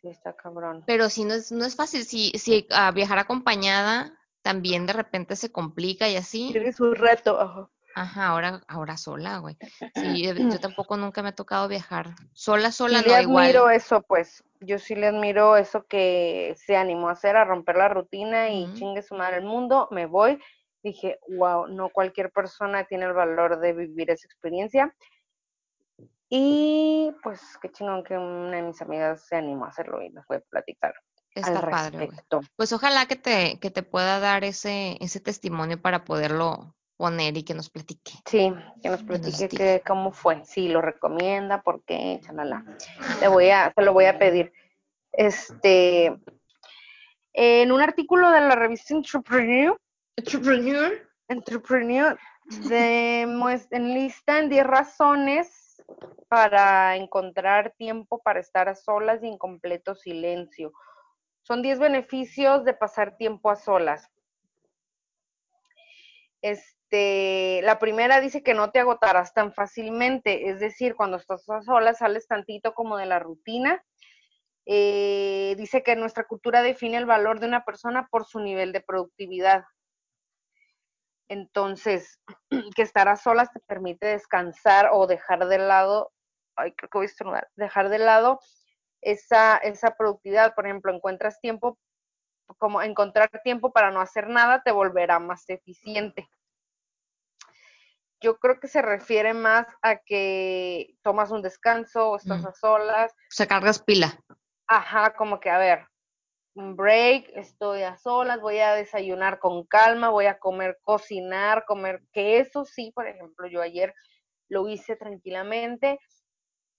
Sí, está cabrón. Pero sí, no es, no es fácil. Si, si ah, viajar acompañada también de repente se complica y así. Tiene su reto, ajá. Ajá, ahora, ahora sola, güey. Sí, yo, tampoco nunca me ha tocado viajar. Sola, Sí sola le no, admiro eso, pues. Yo sí le admiro eso que se animó a hacer, a romper la rutina y chingue su madre el mundo, me voy. Dije, wow, no cualquier persona tiene el valor de vivir esa experiencia. Y pues qué chingón que una de mis amigas se animó a hacerlo y nos fue a platicar al Está padre, güey. respecto. Pues ojalá que te, que te pueda dar ese, ese testimonio para poderlo poner y que nos platique Sí, que nos platique que, cómo fue, si lo recomienda, por qué, chalala. Le voy a, se lo voy a pedir. Este, En un artículo de la revista Entrepreneur, Entrepreneur. Entrepreneur de, enlistan 10 razones para encontrar tiempo para estar a solas y en completo silencio. Son 10 beneficios de pasar tiempo a solas. Este, la primera dice que no te agotarás tan fácilmente, es decir, cuando estás a solas sales tantito como de la rutina. Eh, dice que nuestra cultura define el valor de una persona por su nivel de productividad. Entonces, que estar a solas te permite descansar o dejar de lado, ay, creo que voy a estornudar, dejar de lado esa, esa productividad. Por ejemplo, encuentras tiempo, como encontrar tiempo para no hacer nada te volverá más eficiente. Yo creo que se refiere más a que tomas un descanso o estás Mm. a solas. O sea, cargas pila. Ajá, como que a ver, un break, estoy a solas, voy a desayunar con calma, voy a comer, cocinar, comer, que eso sí, por ejemplo, yo ayer lo hice tranquilamente,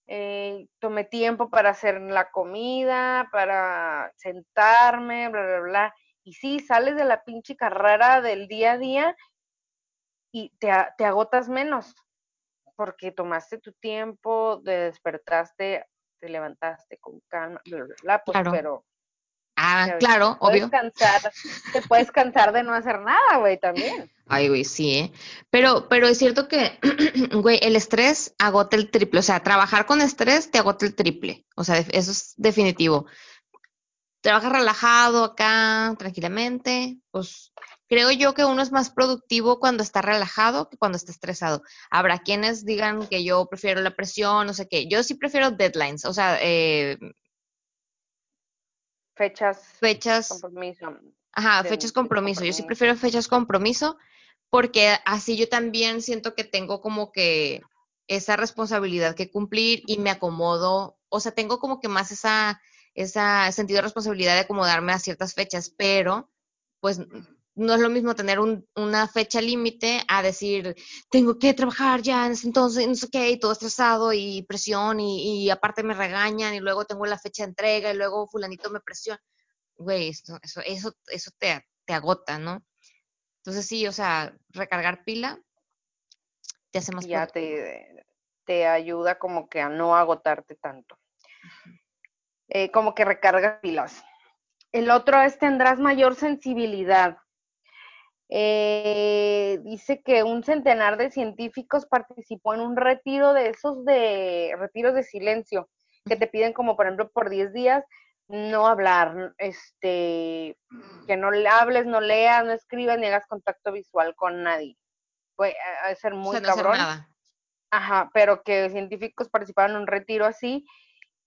eh, tomé tiempo para hacer la comida, para sentarme, bla, bla, bla. Y sí, sales de la pinche carrera del día a día y te, te agotas menos, porque tomaste tu tiempo, te despertaste, te levantaste con calma, bla, bla, bla, pues, Claro. pero Ah, claro, puedes obvio. cansar, te puedes cansar de no hacer nada, güey, también. Ay, güey, sí, ¿eh? Pero, pero es cierto que, güey, el estrés agota el triple. O sea, trabajar con estrés te agota el triple. O sea, eso es definitivo. Trabajas relajado acá, tranquilamente, pues creo yo que uno es más productivo cuando está relajado que cuando está estresado. Habrá quienes digan que yo prefiero la presión, no sé qué. Yo sí prefiero deadlines, o sea, eh, Fechas, fechas, compromiso. ajá, de- fechas de compromiso. Yo sí compromiso. prefiero fechas compromiso porque así yo también siento que tengo como que esa responsabilidad que cumplir y me acomodo, o sea, tengo como que más esa, esa sentido de responsabilidad de acomodarme a ciertas fechas, pero pues no es lo mismo tener un- una fecha límite a decir, tengo que trabajar ya en ese entonces, no sé qué, y todo estresado y presión y, y aparte me regañan y luego tengo la fecha de entrega y luego fulanito me presiona. Güey, eso, eso, eso te, te agota, ¿no? Entonces sí, o sea, recargar pila te hace más ya te, te ayuda como que a no agotarte tanto. Eh, como que recargas pilas. El otro es tendrás mayor sensibilidad. Eh, dice que un centenar de científicos participó en un retiro de esos de retiros de silencio que te piden como por ejemplo por 10 días no hablar, este, que no le hables, no leas, no escribas ni hagas contacto visual con nadie. Puede de ser O muy sea, no hacer cabrón. nada. Ajá, pero que científicos participaron en un retiro así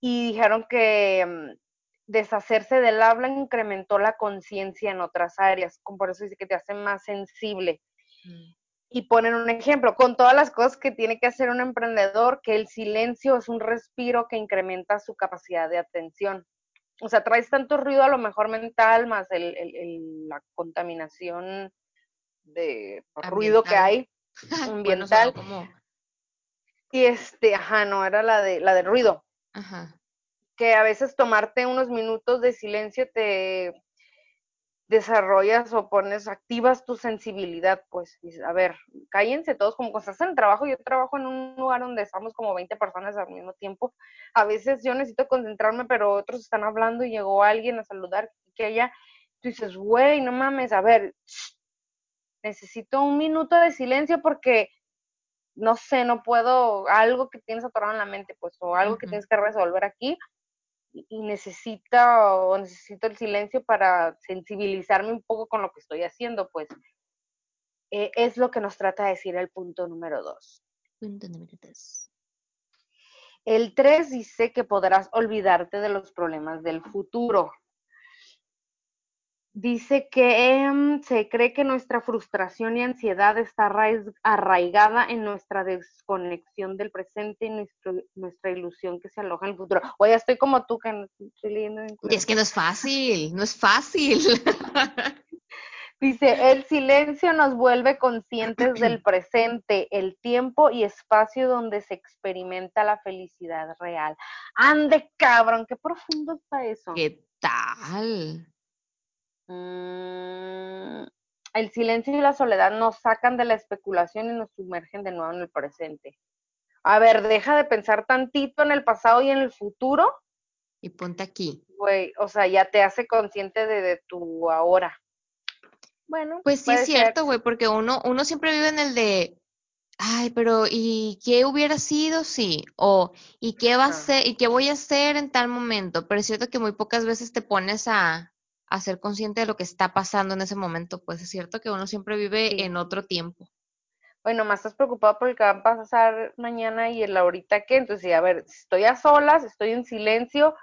y dijeron que mm, deshacerse del habla incrementó la conciencia en otras áreas, como por eso dice que te hace más sensible. Mm. Y ponen un ejemplo, con todas las cosas que tiene que hacer un emprendedor, que el silencio es un respiro que incrementa su capacidad de atención. O sea, traes tanto ruido a lo mejor mental, más el, el- el- la contaminación de ruido que Ambiental. hay, Bueno, ambiental, como, y este, ajá, no, era la de, la de ruido. ajá. Que a veces tomarte unos minutos de silencio te desarrollas o pones, activas tu sensibilidad, pues, dices, a ver, cállense todos, como cuando estás en el trabajo, yo trabajo en un lugar donde estamos como 20 personas al mismo tiempo, a veces yo necesito concentrarme, pero otros están hablando y llegó alguien a saludar, que allá, tú dices, güey, no mames, a ver, shh, necesito un minuto de silencio porque, no sé, no puedo, algo que tienes atorado en la mente, pues, o algo que tienes que resolver aquí, y necesita o necesito el silencio para sensibilizarme un poco con lo que estoy haciendo, pues eh, es lo que nos trata de decir el punto número dos. Punto número dos. El tres dice que podrás olvidarte de los problemas del futuro. Dice que em, se cree que nuestra frustración y ansiedad está arraigada en nuestra desconexión del presente y nuestro- nuestra ilusión que se aloja en el futuro. Oye, estoy como tú que no estoy leyendo en Y es que no es fácil, no es fácil. Dice, el silencio nos vuelve conscientes del presente, el tiempo y espacio donde se experimenta la felicidad real. Ande, cabrón, qué profundo está eso. ¿Qué tal? Mm, el silencio y la soledad nos sacan de la especulación y nos sumergen de nuevo en el presente. A ver, deja de pensar tantito en el pasado y en el futuro. Y ponte aquí. Güey, o sea, ya te hace consciente de, de tu ahora. Bueno. Pues sí es cierto, güey, porque uno, uno siempre vive en el de, ay, pero ¿y qué hubiera sido? Sí, o ¿y qué va a ser? ¿Y qué voy a hacer en tal momento? Pero es cierto que muy pocas veces te pones a, a ser consciente de lo que está pasando en ese momento, pues es cierto que uno siempre vive Sí. en otro tiempo. Bueno, más estás preocupado por el que va a pasar mañana y el ahorita qué. Entonces, a ver, si estoy a solas, estoy en silencio,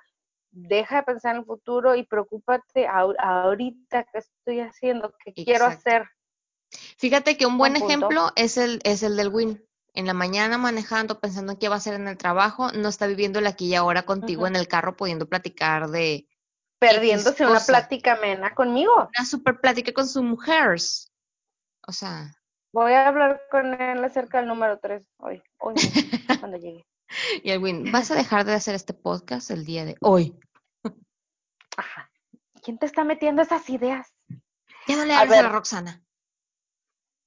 deja de pensar en el futuro y preocúpate ahor- ahorita qué estoy haciendo, qué quiero hacer. Fíjate que un buen ejemplo es el, es el del Win. En la mañana manejando, pensando en qué va a hacer en el trabajo, no está viviendo el aquí y ahora contigo en el carro, pudiendo platicar de Perdiéndose una plática amena conmigo. una super plática con sus mujeres. O sea, Voy a hablar con él acerca del número 3 hoy, hoy mismo, cuando llegue. y el Win, ¿vas a dejar de hacer este podcast el día de hoy? Ajá. ¿Quién te está metiendo esas ideas? Ya no le hables a, la. Roxana.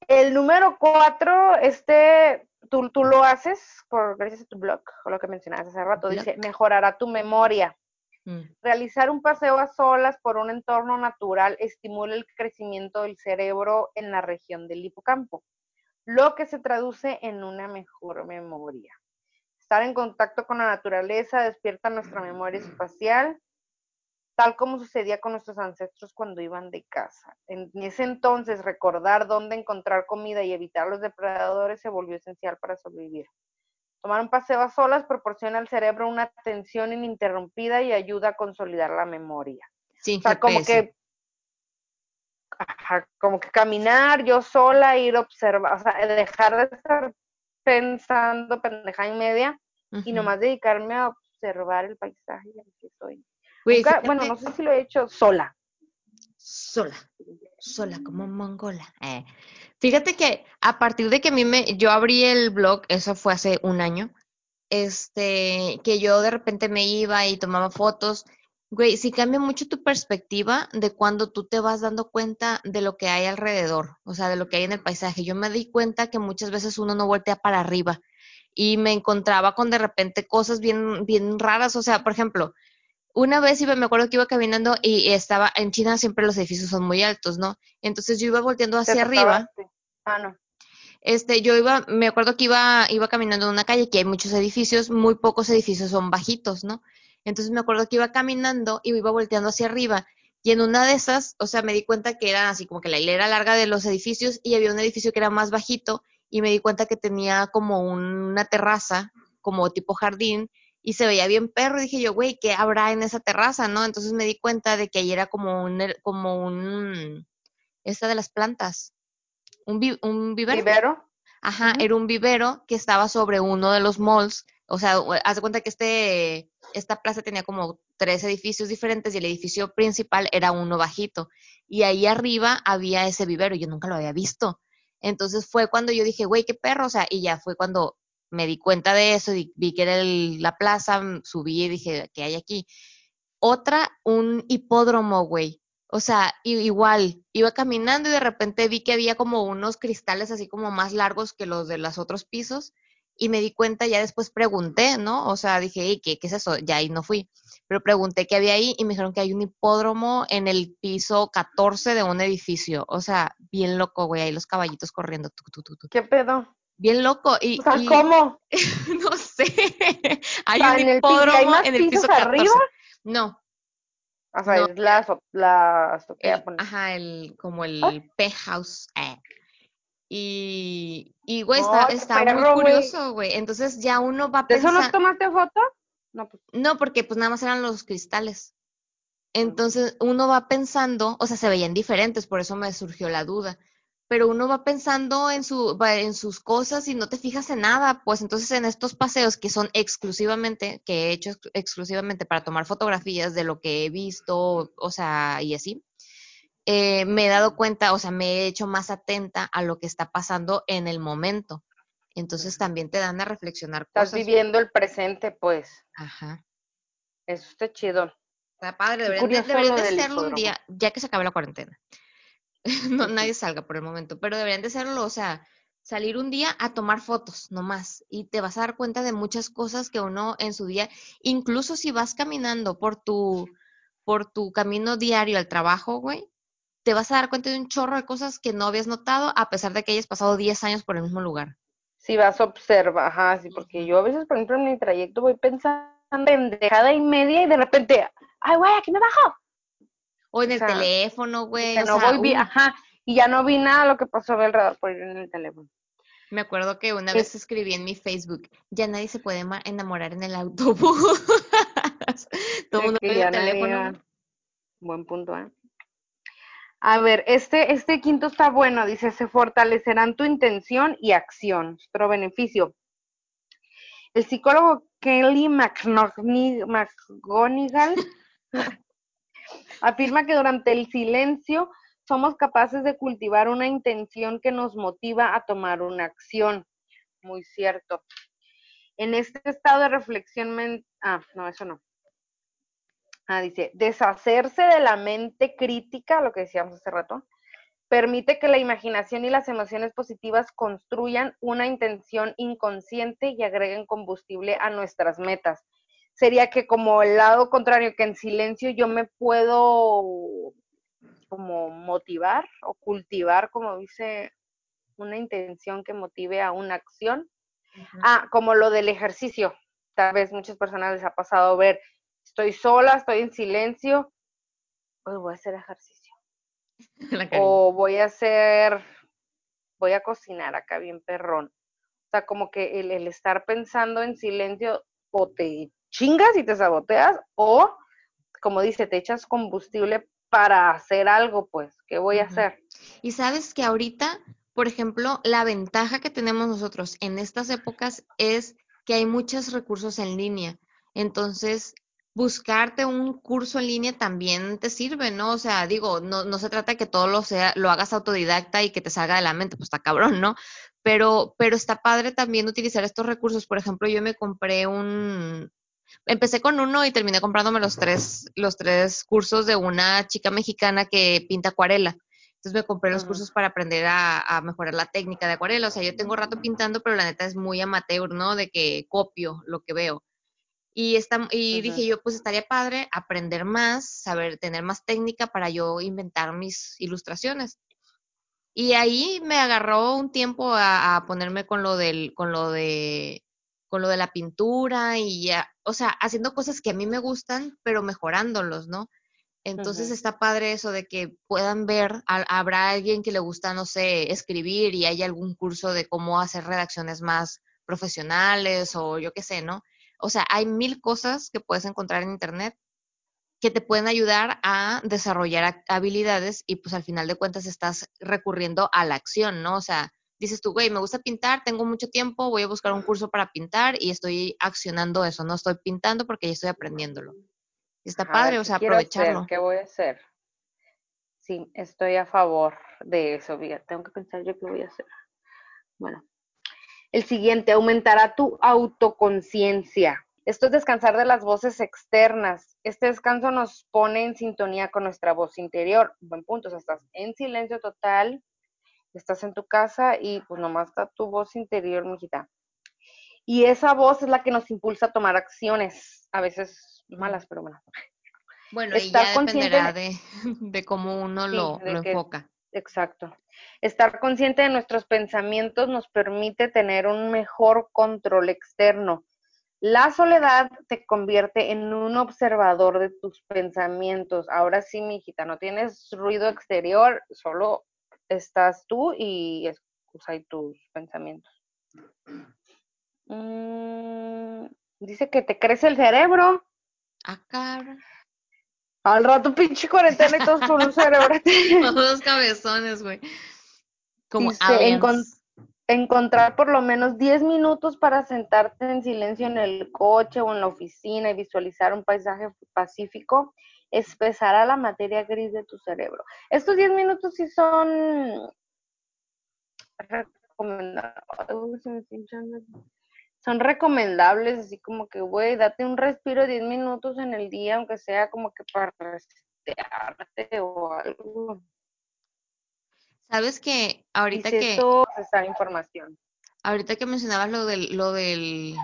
El número 4, este, tú, tú lo haces por gracias a tu blog, o lo que mencionabas hace rato, dice, mejorará tu memoria. Mm, Realizar un paseo a solas por un entorno natural estimula el crecimiento del cerebro en la región del hipocampo, lo que se traduce en una mejor memoria. Estar en contacto con la naturaleza despierta nuestra memoria espacial, tal como sucedía con nuestros ancestros cuando iban de caza. En ese entonces, recordar dónde encontrar comida y evitar los depredadores se volvió esencial para sobrevivir. Tomar un paseo a solas proporciona al cerebro una atención ininterrumpida y ayuda a consolidar la memoria. Sin O sea, como que, ajá, como que caminar yo sola, ir observar, o sea, dejar de estar pensando pendejada y media y nomás dedicarme a observar el paisaje en el que estoy. Nunca- bueno, no sé si lo he hecho sola. Sola, sola como mongola. Eh, Fíjate que a partir de que a mí me, yo abrí el blog, eso fue hace un año, este, que yo de repente me iba y tomaba fotos. Güey, sí cambia mucho tu perspectiva de cuando tú te vas dando cuenta de lo que hay alrededor, o sea, de lo que hay en el paisaje. Yo me di cuenta que muchas veces uno no voltea para arriba y me encontraba con de repente cosas bien, bien raras. O sea, por ejemplo, una vez iba, me acuerdo que iba caminando y estaba, en China siempre los edificios son muy altos, ¿no? Entonces yo iba volteando ¿Te hacia arriba? Ah, no. este, yo iba, me acuerdo que iba, iba caminando en una calle que hay muchos edificios, muy pocos edificios son bajitos, ¿no? Entonces me acuerdo que iba caminando y iba volteando hacia arriba. Y en una de esas, o sea, me di cuenta que era así como que la hilera larga de los edificios y había un edificio que era más bajito y me di cuenta que tenía como una terraza, como tipo jardín, y se veía bien perro. Y dije yo, güey, ¿qué habrá en esa terraza, no? Entonces me di cuenta de que ahí era como un, como un, esta de las plantas, un, vi- un vivero. ¿Vivero? Ajá, era un vivero que estaba sobre uno de los malls. O sea, haz de cuenta que este, esta plaza tenía como tres edificios diferentes y el edificio principal era uno bajito. Y ahí arriba había ese vivero, y yo nunca lo había visto. Entonces fue cuando yo dije, güey, qué perro, o sea, y ya fue cuando me di cuenta de eso y vi que era la plaza, mm, subí y dije, ¿qué hay aquí? Otra, un hipódromo, güey. O sea, igual, iba caminando y de repente vi que había como unos cristales así como más largos que los de los otros pisos y me di cuenta, ya después pregunté, ¿no? O sea, dije, "Ey, ¿qué, qué es eso? Ya ahí no fui. Pero pregunté qué había ahí y me dijeron que hay un hipódromo en el piso 14 de un edificio. O sea, bien loco, güey, ahí los caballitos corriendo. tu, tu, tu. ¿Qué pedo? Bien loco. Y, O sea, y ¿cómo? no sé, hay sea, un en el pi- ¿y hay hipódromo en el piso 14. arriba? No, O sea, No. es la, la el, ajá, el, como el penthouse. eh. Y, y güey, está, Ay, qué está muy perro, curioso, güey. Entonces ya uno va ¿De eso no tomaste foto? No, pues. no, porque pues nada más eran los cristales. Entonces uno va pensando, o sea, se veían diferentes, por eso me surgió la duda. Pero uno va pensando en su, va en sus cosas y no te fijas en nada, pues entonces en estos paseos que son exclusivamente, que he hecho ex- exclusivamente para tomar fotografías de lo que he visto, o sea, y así, eh, me he dado cuenta, o sea, me he hecho más atenta a lo que está pasando en el momento. Entonces también te dan a reflexionar Estás cosas. viviendo el presente, pues. Ajá. Eso está chido. Está padre, deberían deberían de hacerlo un día, ya que se acabe la cuarentena. No, nadie salga por el momento, pero deberían de hacerlo, o sea, salir un día a tomar fotos nomás y te vas a dar cuenta de muchas cosas que uno en su día, incluso si vas caminando por tu, por tu camino diario al trabajo, güey, te vas a dar cuenta de un chorro de cosas que no habías notado a pesar de que hayas pasado 10 años por el mismo lugar. Si vas a observar, ajá, sí, porque yo a veces, por ejemplo, en mi trayecto voy pensando en pendejada y media y de repente, ay, güey, aquí me bajo. O en O el sea, teléfono, güey, o no sea, voy bien, uy, ajá, y ya no vi nada de lo que pasó alrededor por ir en el teléfono. me acuerdo que una vez escribí en mi Facebook, ya nadie se puede enamorar en el autobús. Todo el mundo ve el teléfono, nadie, buen punto, ¿eh? A ver, este, este quinto está bueno, dice, se fortalecerán tu intención y acción. Otro beneficio. El psicólogo Kelly McGonigal afirma que durante el silencio somos capaces de cultivar una intención que nos motiva a tomar una acción. Muy cierto. En este estado de reflexión, ah, no, eso no. Ah, dice, deshacerse de la mente crítica, lo que decíamos hace rato, permite que la imaginación y las emociones positivas construyan una intención inconsciente y agreguen combustible a nuestras metas. Sería que como el lado contrario, que en silencio yo me puedo como motivar o cultivar, como dice, una intención que motive a una acción. Ah, como lo del ejercicio. Tal vez muchas personas les ha pasado ver, estoy sola, estoy en silencio, pues voy a hacer ejercicio. O voy a hacer, voy a cocinar acá bien perrón. O sea, como que el, el estar pensando en silencio o te chingas y te saboteas o, como dice, te echas combustible para hacer algo, pues, ¿qué voy a hacer? Y sabes que ahorita, por ejemplo, la ventaja que tenemos nosotros en estas épocas es que hay muchos recursos en línea. Entonces, buscarte un curso en línea también te sirve, ¿no? O sea, digo, no, no se trata de que todo lo sea, lo hagas autodidacta y que te salga de la mente, pues está cabrón, ¿no? Pero, pero está padre también utilizar estos recursos. Por ejemplo, yo me compré un, Empecé con uno y terminé comprándome los tres, los tres cursos de una chica mexicana que pinta acuarela. Entonces me compré los Ujú, cursos para aprender a, a mejorar la técnica de acuarela. O sea, yo tengo rato pintando, pero la neta es muy amateur, ¿no? De que copio lo que veo. Y, esta, y ujú. dije yo, pues estaría padre aprender más, saber, tener más técnica para yo inventar mis ilustraciones. Y ahí me agarró un tiempo a, a ponerme con lo del, con lo de, con lo de la pintura y ya, o sea, haciendo cosas que a mí me gustan, pero mejorándolos, ¿no? Entonces está padre eso de que puedan ver, ha- habrá alguien que le gusta, no sé, escribir y hay algún curso de cómo hacer redacciones más profesionales o yo qué sé, ¿no? O sea, hay mil cosas que puedes encontrar en internet que te pueden ayudar a desarrollar habilidades y pues al final de cuentas estás recurriendo a la acción, ¿no? O sea, dices tú, güey, me gusta pintar, tengo mucho tiempo, voy a buscar un curso para pintar y estoy accionando eso, no estoy pintando porque ya estoy aprendiéndolo. Está padre, o ¿qué sea, hacer? aprovecharlo. ¿Qué voy a hacer? Sí, estoy a favor de eso. Fíjate, tengo que pensar yo qué voy a hacer. Bueno, el siguiente, aumentará tu autoconciencia. Esto es descansar de las voces externas. Este descanso nos pone en sintonía con nuestra voz interior. Buen punto, o sea, estás en silencio total, estás en tu casa y pues nomás está tu voz interior, mijita. Y esa voz es la que nos impulsa a tomar acciones, a veces malas, pero bueno. Bueno, y Estar ya consciente, dependerá de, de cómo uno sí, lo, lo que enfoca. Exacto. Estar consciente de nuestros pensamientos nos permite tener un mejor control externo. La soledad te convierte en un observador de tus pensamientos. Ahora sí, mi hijita, no tienes ruido exterior, solo estás tú y escuchas ahí tus pensamientos. Mm, dice que te crece el cerebro. Ah, cabrón. Al rato, pinche cuarentena y todos con un cerebro. Todos cabezones, güey. Como encon- encontrar por lo menos 10 minutos para sentarte en silencio en el coche o en la oficina y visualizar un paisaje pacífico espesará la materia gris de tu cerebro. Estos 10 minutos sí son son recomendables, así como que, güey, date un respiro 10 minutos en el día, aunque sea como que para resetearte o algo. Sabes que ahorita Dice que esto, esa información. ahorita que mencionabas lo del lo del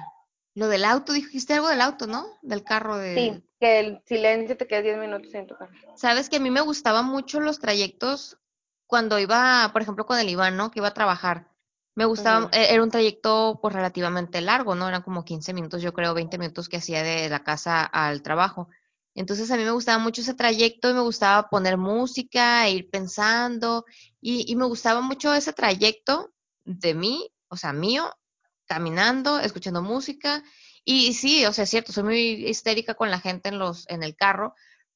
lo del auto, dijiste algo del auto, ¿no? Del carro de Sí, que el silencio te queda 10 minutos en tu carro. Sabes que a mí me gustaban mucho los trayectos cuando iba, por ejemplo, con el Iván, ¿no? Que iba a trabajar. Me gustaba, Ujú. e- era un trayecto pues relativamente largo, ¿no? Eran como 15 minutos, yo creo, 20 minutos que hacía de la casa al trabajo. Entonces a mí me gustaba mucho ese trayecto y me gustaba poner música, e ir pensando y, y me gustaba mucho ese trayecto de mí, o sea, mío, caminando, escuchando música. Y sí, o sea, es cierto, soy muy histérica con la gente en los, en el carro,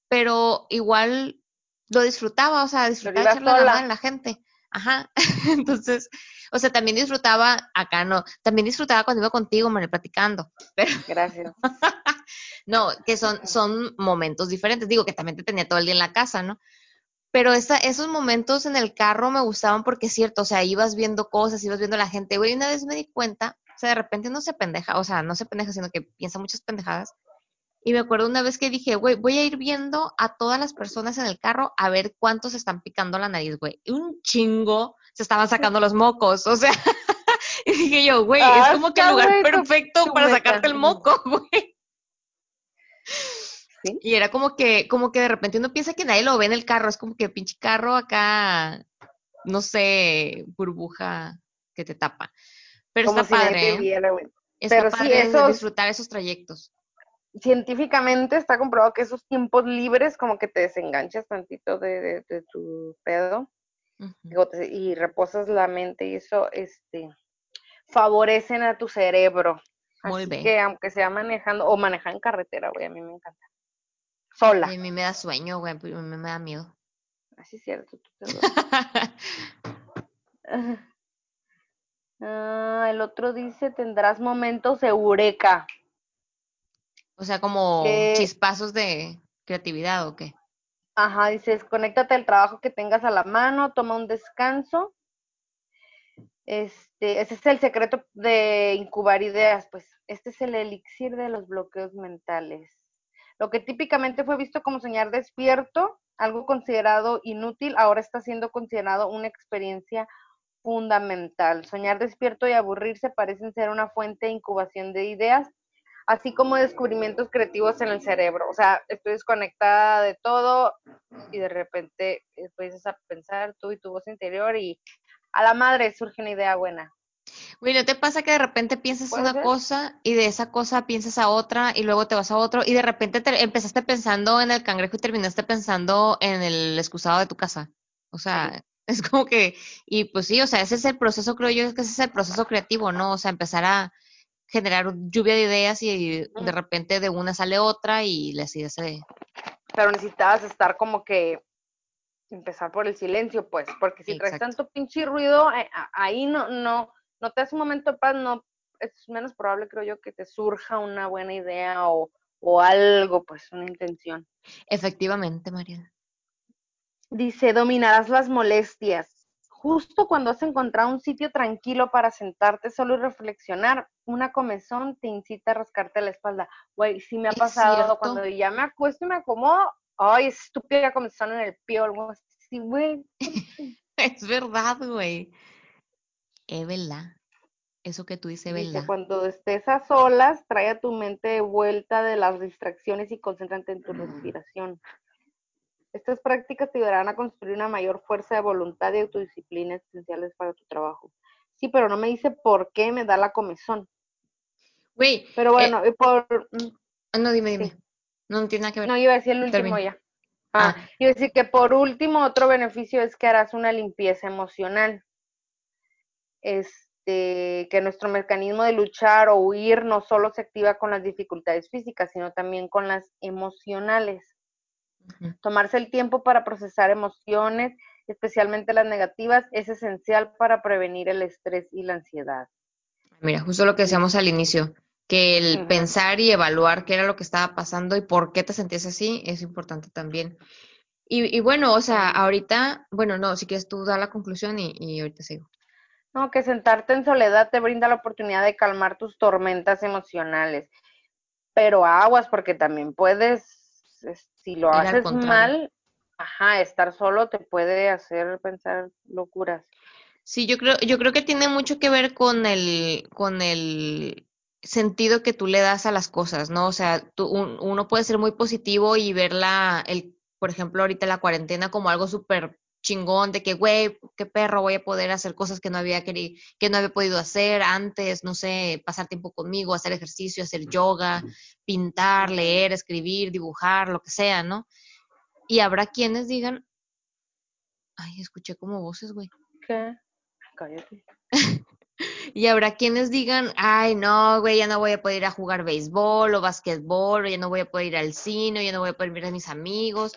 pero igual lo disfrutaba, o sea, disfrutaba echarle la madre a la gente. Ajá. Entonces, o sea, también disfrutaba, acá no, también disfrutaba cuando iba contigo, María, platicando. Pero Gracias. no, que son, son momentos diferentes. Digo que también te tenía todo el día en la casa, ¿no? Pero esa, esos momentos en el carro me gustaban porque es cierto, o sea, ibas viendo cosas, ibas viendo a la gente. Güey, una vez me di cuenta, o sea, de repente no se pendeja, o sea, no se pendeja, sino que piensa muchas pendejadas. Y me acuerdo una vez que dije, güey, voy a ir viendo a todas las personas en el carro a ver cuántos se están picando la nariz, güey. Y un chingo se estaban sacando los mocos, o sea, y dije yo, güey, es como que el lugar perfecto para sacarte el moco, güey. Sí. Y era como que, como que de repente uno piensa que nadie lo ve en el carro, es como que pinche carro acá, no sé, burbuja que te tapa. Pero Como está si padre, ¿eh? viera. Está Pero sí, padre esos, disfrutar esos trayectos. científicamente está comprobado que esos tiempos libres como que te desenganchas tantito de, de, de tu pedo y reposas la mente y eso este favorecen a tu cerebro. Muy Así bien. que aunque sea manejando o manejar en carretera, güey, a mí me encanta. Sola. Y a mí me da sueño, güey, a mí me da miedo. Así es cierto, tú te duermes. Ah, el otro dice, tendrás momentos eureka. o sea, como chispazos de creatividad o qué. ajá, dice, desconéctate del trabajo que tengas a la mano, toma un descanso. Este, ese es el secreto de incubar ideas, pues este es el elixir de los bloqueos mentales. Lo que típicamente fue visto como soñar despierto, algo considerado inútil, ahora está siendo considerado una experiencia fundamental. Soñar despierto y aburrirse parecen ser una fuente de incubación de ideas, así como descubrimientos creativos en el cerebro. O sea, estoy desconectada de todo y de repente empiezas a pensar tú y tu voz interior y a la madre surge una idea buena. Güey, ¿no te pasa que de repente piensas ¿Puede una ser? cosa y de esa cosa piensas a otra y luego te vas a otro y de repente te empezaste pensando en el cangrejo y terminaste pensando en el excusado de tu casa? O sea, es como que, y pues sí, o sea, ese es el proceso, creo yo, es que ese es el proceso creativo, ¿no? O sea, empezar a generar lluvia de ideas y de repente de una sale otra y las ideas se... Pero necesitabas estar como que empezar por el silencio, pues, porque si traes tanto pinche ruido, eh, ahí no, no, no te hace un momento de paz, no, es menos probable, creo yo, que te surja una buena idea o, o algo, pues, una intención. Efectivamente, Mariana. Dice, dominarás las molestias. Justo cuando has encontrado un sitio tranquilo para sentarte solo y reflexionar, una comezón te incita a rascarte la espalda. Güey, sí me ha pasado cuando ya me acuesto y me acomodo, ay, estúpida comezón en el pie o algo así, güey. Es verdad, güey. Es verdad. Eso que tú dices, es Dice, verdad. cuando estés a solas, trae a tu mente de vuelta de las distracciones y concéntrate en tu respiración. Estas prácticas te ayudarán a construir una mayor fuerza de voluntad y autodisciplina esenciales para tu trabajo. Sí, pero no me dice por qué me da la comezón. Güey, Pero eh, bueno, y por... mm, no, dime, dime. sí. No, no tiene nada que ver. No, iba a decir el último ya. Ah, Ah, iba a decir que por último, otro beneficio es que harás una limpieza emocional. Este, que nuestro mecanismo de luchar o huir no solo se activa con las dificultades físicas, sino también con las emocionales. Tomarse el tiempo para procesar emociones, especialmente las negativas, es esencial para prevenir el estrés y la ansiedad. Mira, justo lo que decíamos al inicio, que el pensar y evaluar qué era lo que estaba pasando y por qué te sentías así es importante también. Y, y bueno, o sea, ahorita, bueno, no, si quieres tú dar la conclusión y, y ahorita sigo. No, que sentarte en soledad te brinda la oportunidad de calmar tus tormentas emocionales. Pero aguas, porque también puedes, si lo haces mal, ajá, estar solo te puede hacer pensar locuras. Sí, yo creo, yo creo que tiene mucho que ver con el, con el sentido que tú le das a las cosas, ¿no? O sea, tú, uno puede ser muy positivo y verla, el, por ejemplo, ahorita la cuarentena como algo súper chingón de que, güey, qué perro, voy a poder hacer cosas que no había querido, que no había podido hacer antes, no sé, pasar tiempo conmigo, hacer ejercicio, hacer yoga, pintar, leer, escribir, dibujar, lo que sea, ¿no? Y habrá quienes digan, ay, escuché como voces, güey. ¿Qué? Cállate. y habrá quienes digan, ay, no, güey, ya no voy a poder ir a jugar béisbol o básquetbol, o ya no voy a poder ir al cine, o ya no voy a poder ver a mis amigos.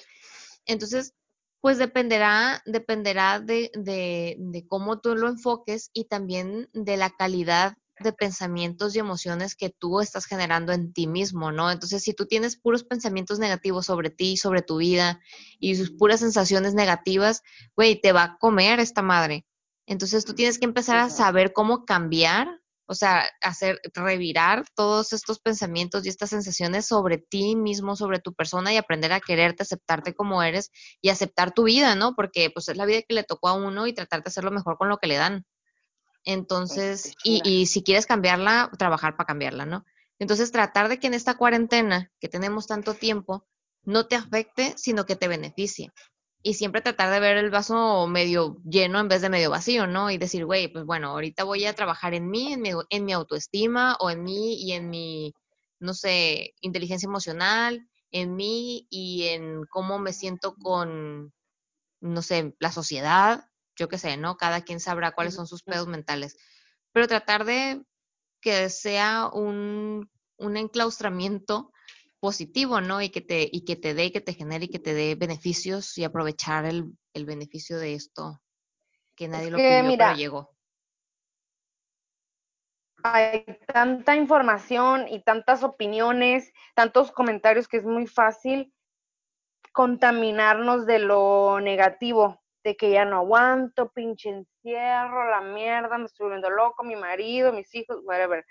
Entonces, pues dependerá, dependerá de, de, de, cómo tú lo enfoques y también de la calidad de pensamientos y emociones que tú estás generando en ti mismo, ¿no? Entonces, si tú tienes puros pensamientos negativos sobre ti, sobre tu vida y sus puras sensaciones negativas, güey, te va a comer esta madre. Entonces, tú tienes que empezar a saber cómo cambiar o sea, hacer, revirar todos estos pensamientos y estas sensaciones sobre ti mismo, sobre tu persona y aprender a quererte, aceptarte como eres y aceptar tu vida, ¿no? Porque pues es la vida que le tocó a uno y tratar de hacerlo mejor con lo que le dan. Entonces, y, y si quieres cambiarla, trabajar para cambiarla, ¿no? Entonces, tratar de que en esta cuarentena, que tenemos tanto tiempo, no te afecte, sino que te beneficie y siempre tratar de ver el vaso medio lleno en vez de medio vacío, ¿no? Y decir, güey, pues bueno, ahorita voy a trabajar en mí, en mi, en mi autoestima o en mí y en mi, no sé, inteligencia emocional, en mí y en cómo me siento con, no sé, la sociedad, yo qué sé, ¿no? Cada quien sabrá cuáles son sus pedos mentales. Pero tratar de que sea un, un enclaustramiento positivo, ¿no? Y que te, y que te dé, que te genere y que te dé beneficios y aprovechar el, el beneficio de esto que nadie lo pidió, pero llegó. Hay tanta información y tantas opiniones, tantos comentarios que es muy fácil contaminarnos de lo negativo, de que ya no aguanto, pinche encierro, la mierda, me estoy volviendo loco, mi marido, mis hijos, whatever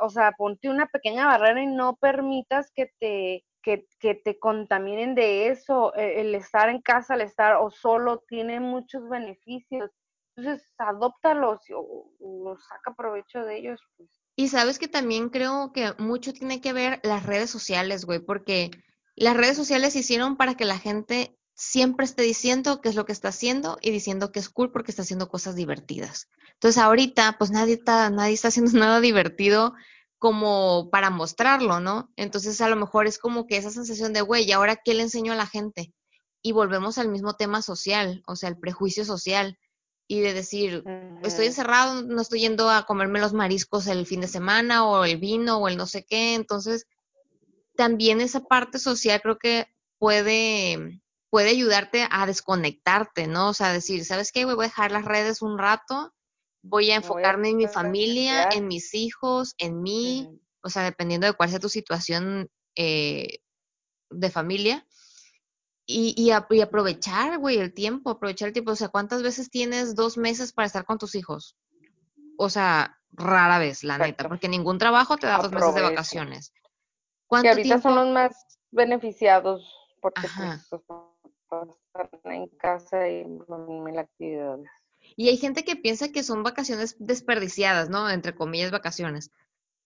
o sea, ponte una pequeña barrera y no permitas que te, que, que te contaminen de eso. E, el, estar en casa, el estar o solo, tiene muchos beneficios. Entonces, adóptalos o, o saca provecho de ellos. Pues. Y sabes que también creo que mucho tiene que ver las redes sociales, güey, porque las redes sociales se hicieron para que la gente siempre esté diciendo qué es lo que está haciendo y diciendo que es cool porque está haciendo cosas divertidas. Entonces ahorita pues nadie está, nadie está haciendo nada divertido como para mostrarlo, ¿no? Entonces a lo mejor es como que esa sensación de, güey, ¿y ahora qué le enseño a la gente? Y volvemos al mismo tema social, o sea, el prejuicio social y de decir, estoy encerrado, no estoy yendo a comerme los mariscos el fin de semana o el vino o el no sé qué, entonces también esa parte social creo que puede puede ayudarte a desconectarte, ¿no? O sea, decir, ¿sabes qué? Voy a dejar las redes un rato, voy a enfocarme en mi familia, en mis hijos, en mí, o sea, dependiendo de cuál sea tu situación eh, de familia. Y, y, aprovechar, güey, el tiempo, aprovechar el tiempo. O sea, ¿cuántas veces tienes dos meses para estar con tus hijos? O sea, rara vez, la neta, porque ningún trabajo te da dos meses de vacaciones. ¿Cuánto que ahorita son los más beneficiados porque pues, en casa y mil actividades. Y hay gente que piensa que son vacaciones desperdiciadas, ¿no? Entre comillas, vacaciones.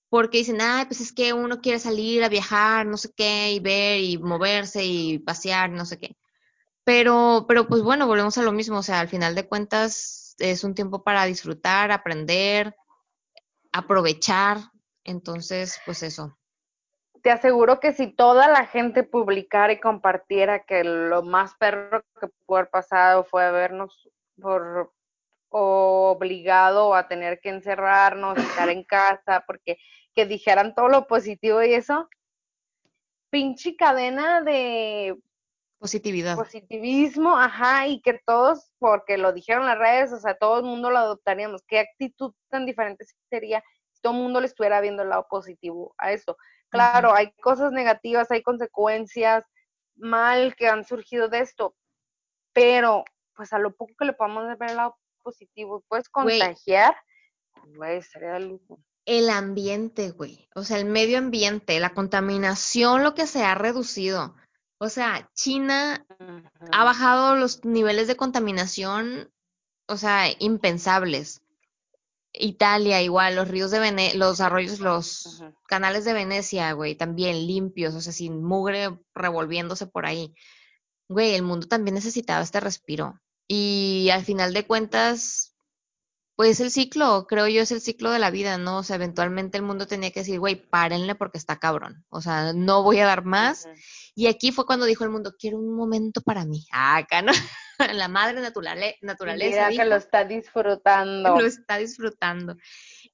Porque dicen, ay, pues es que uno quiere salir a viajar, no sé qué, y ver y moverse y pasear, no sé qué. Pero, pero pues bueno, volvemos a lo mismo. O sea, al final de cuentas es un tiempo para disfrutar, aprender, aprovechar. Entonces, pues eso te aseguro que si toda la gente publicara y compartiera que lo más perro que pudo haber pasado fue habernos por obligado a tener que encerrarnos, estar en casa, porque que dijeran todo lo positivo y eso, pinche cadena de positividad. Positivismo, ajá, y que todos, porque lo dijeron las redes, o sea, todo el mundo lo adoptaríamos. ¿Qué actitud tan diferente sería si todo el mundo le estuviera viendo el lado positivo a eso? Claro, hay cosas negativas, hay consecuencias mal que han surgido de esto, pero pues a lo poco que le podamos ver el lado positivo y puedes contagiar, güey, sería lujo. El ambiente, güey. O sea, el medio ambiente, la contaminación, lo que se ha reducido. O sea, China ha bajado los niveles de contaminación, o sea, impensables. Italia, igual, los ríos de Vene, los arroyos, los canales de Venecia, güey, también limpios, o sea, sin mugre revolviéndose por ahí. Güey, el mundo también necesitaba este respiro. Y al final de cuentas, pues el ciclo, creo yo, es el ciclo de la vida, ¿no? O sea, eventualmente el mundo tenía que decir, güey, párenle porque está cabrón. O sea, no voy a dar más. Y aquí fue cuando dijo el mundo, quiero un momento para mí. Ah, acá, ¿no? La madre naturale- Y naturaleza mira que lo está lo disfrutando. está disfrutando.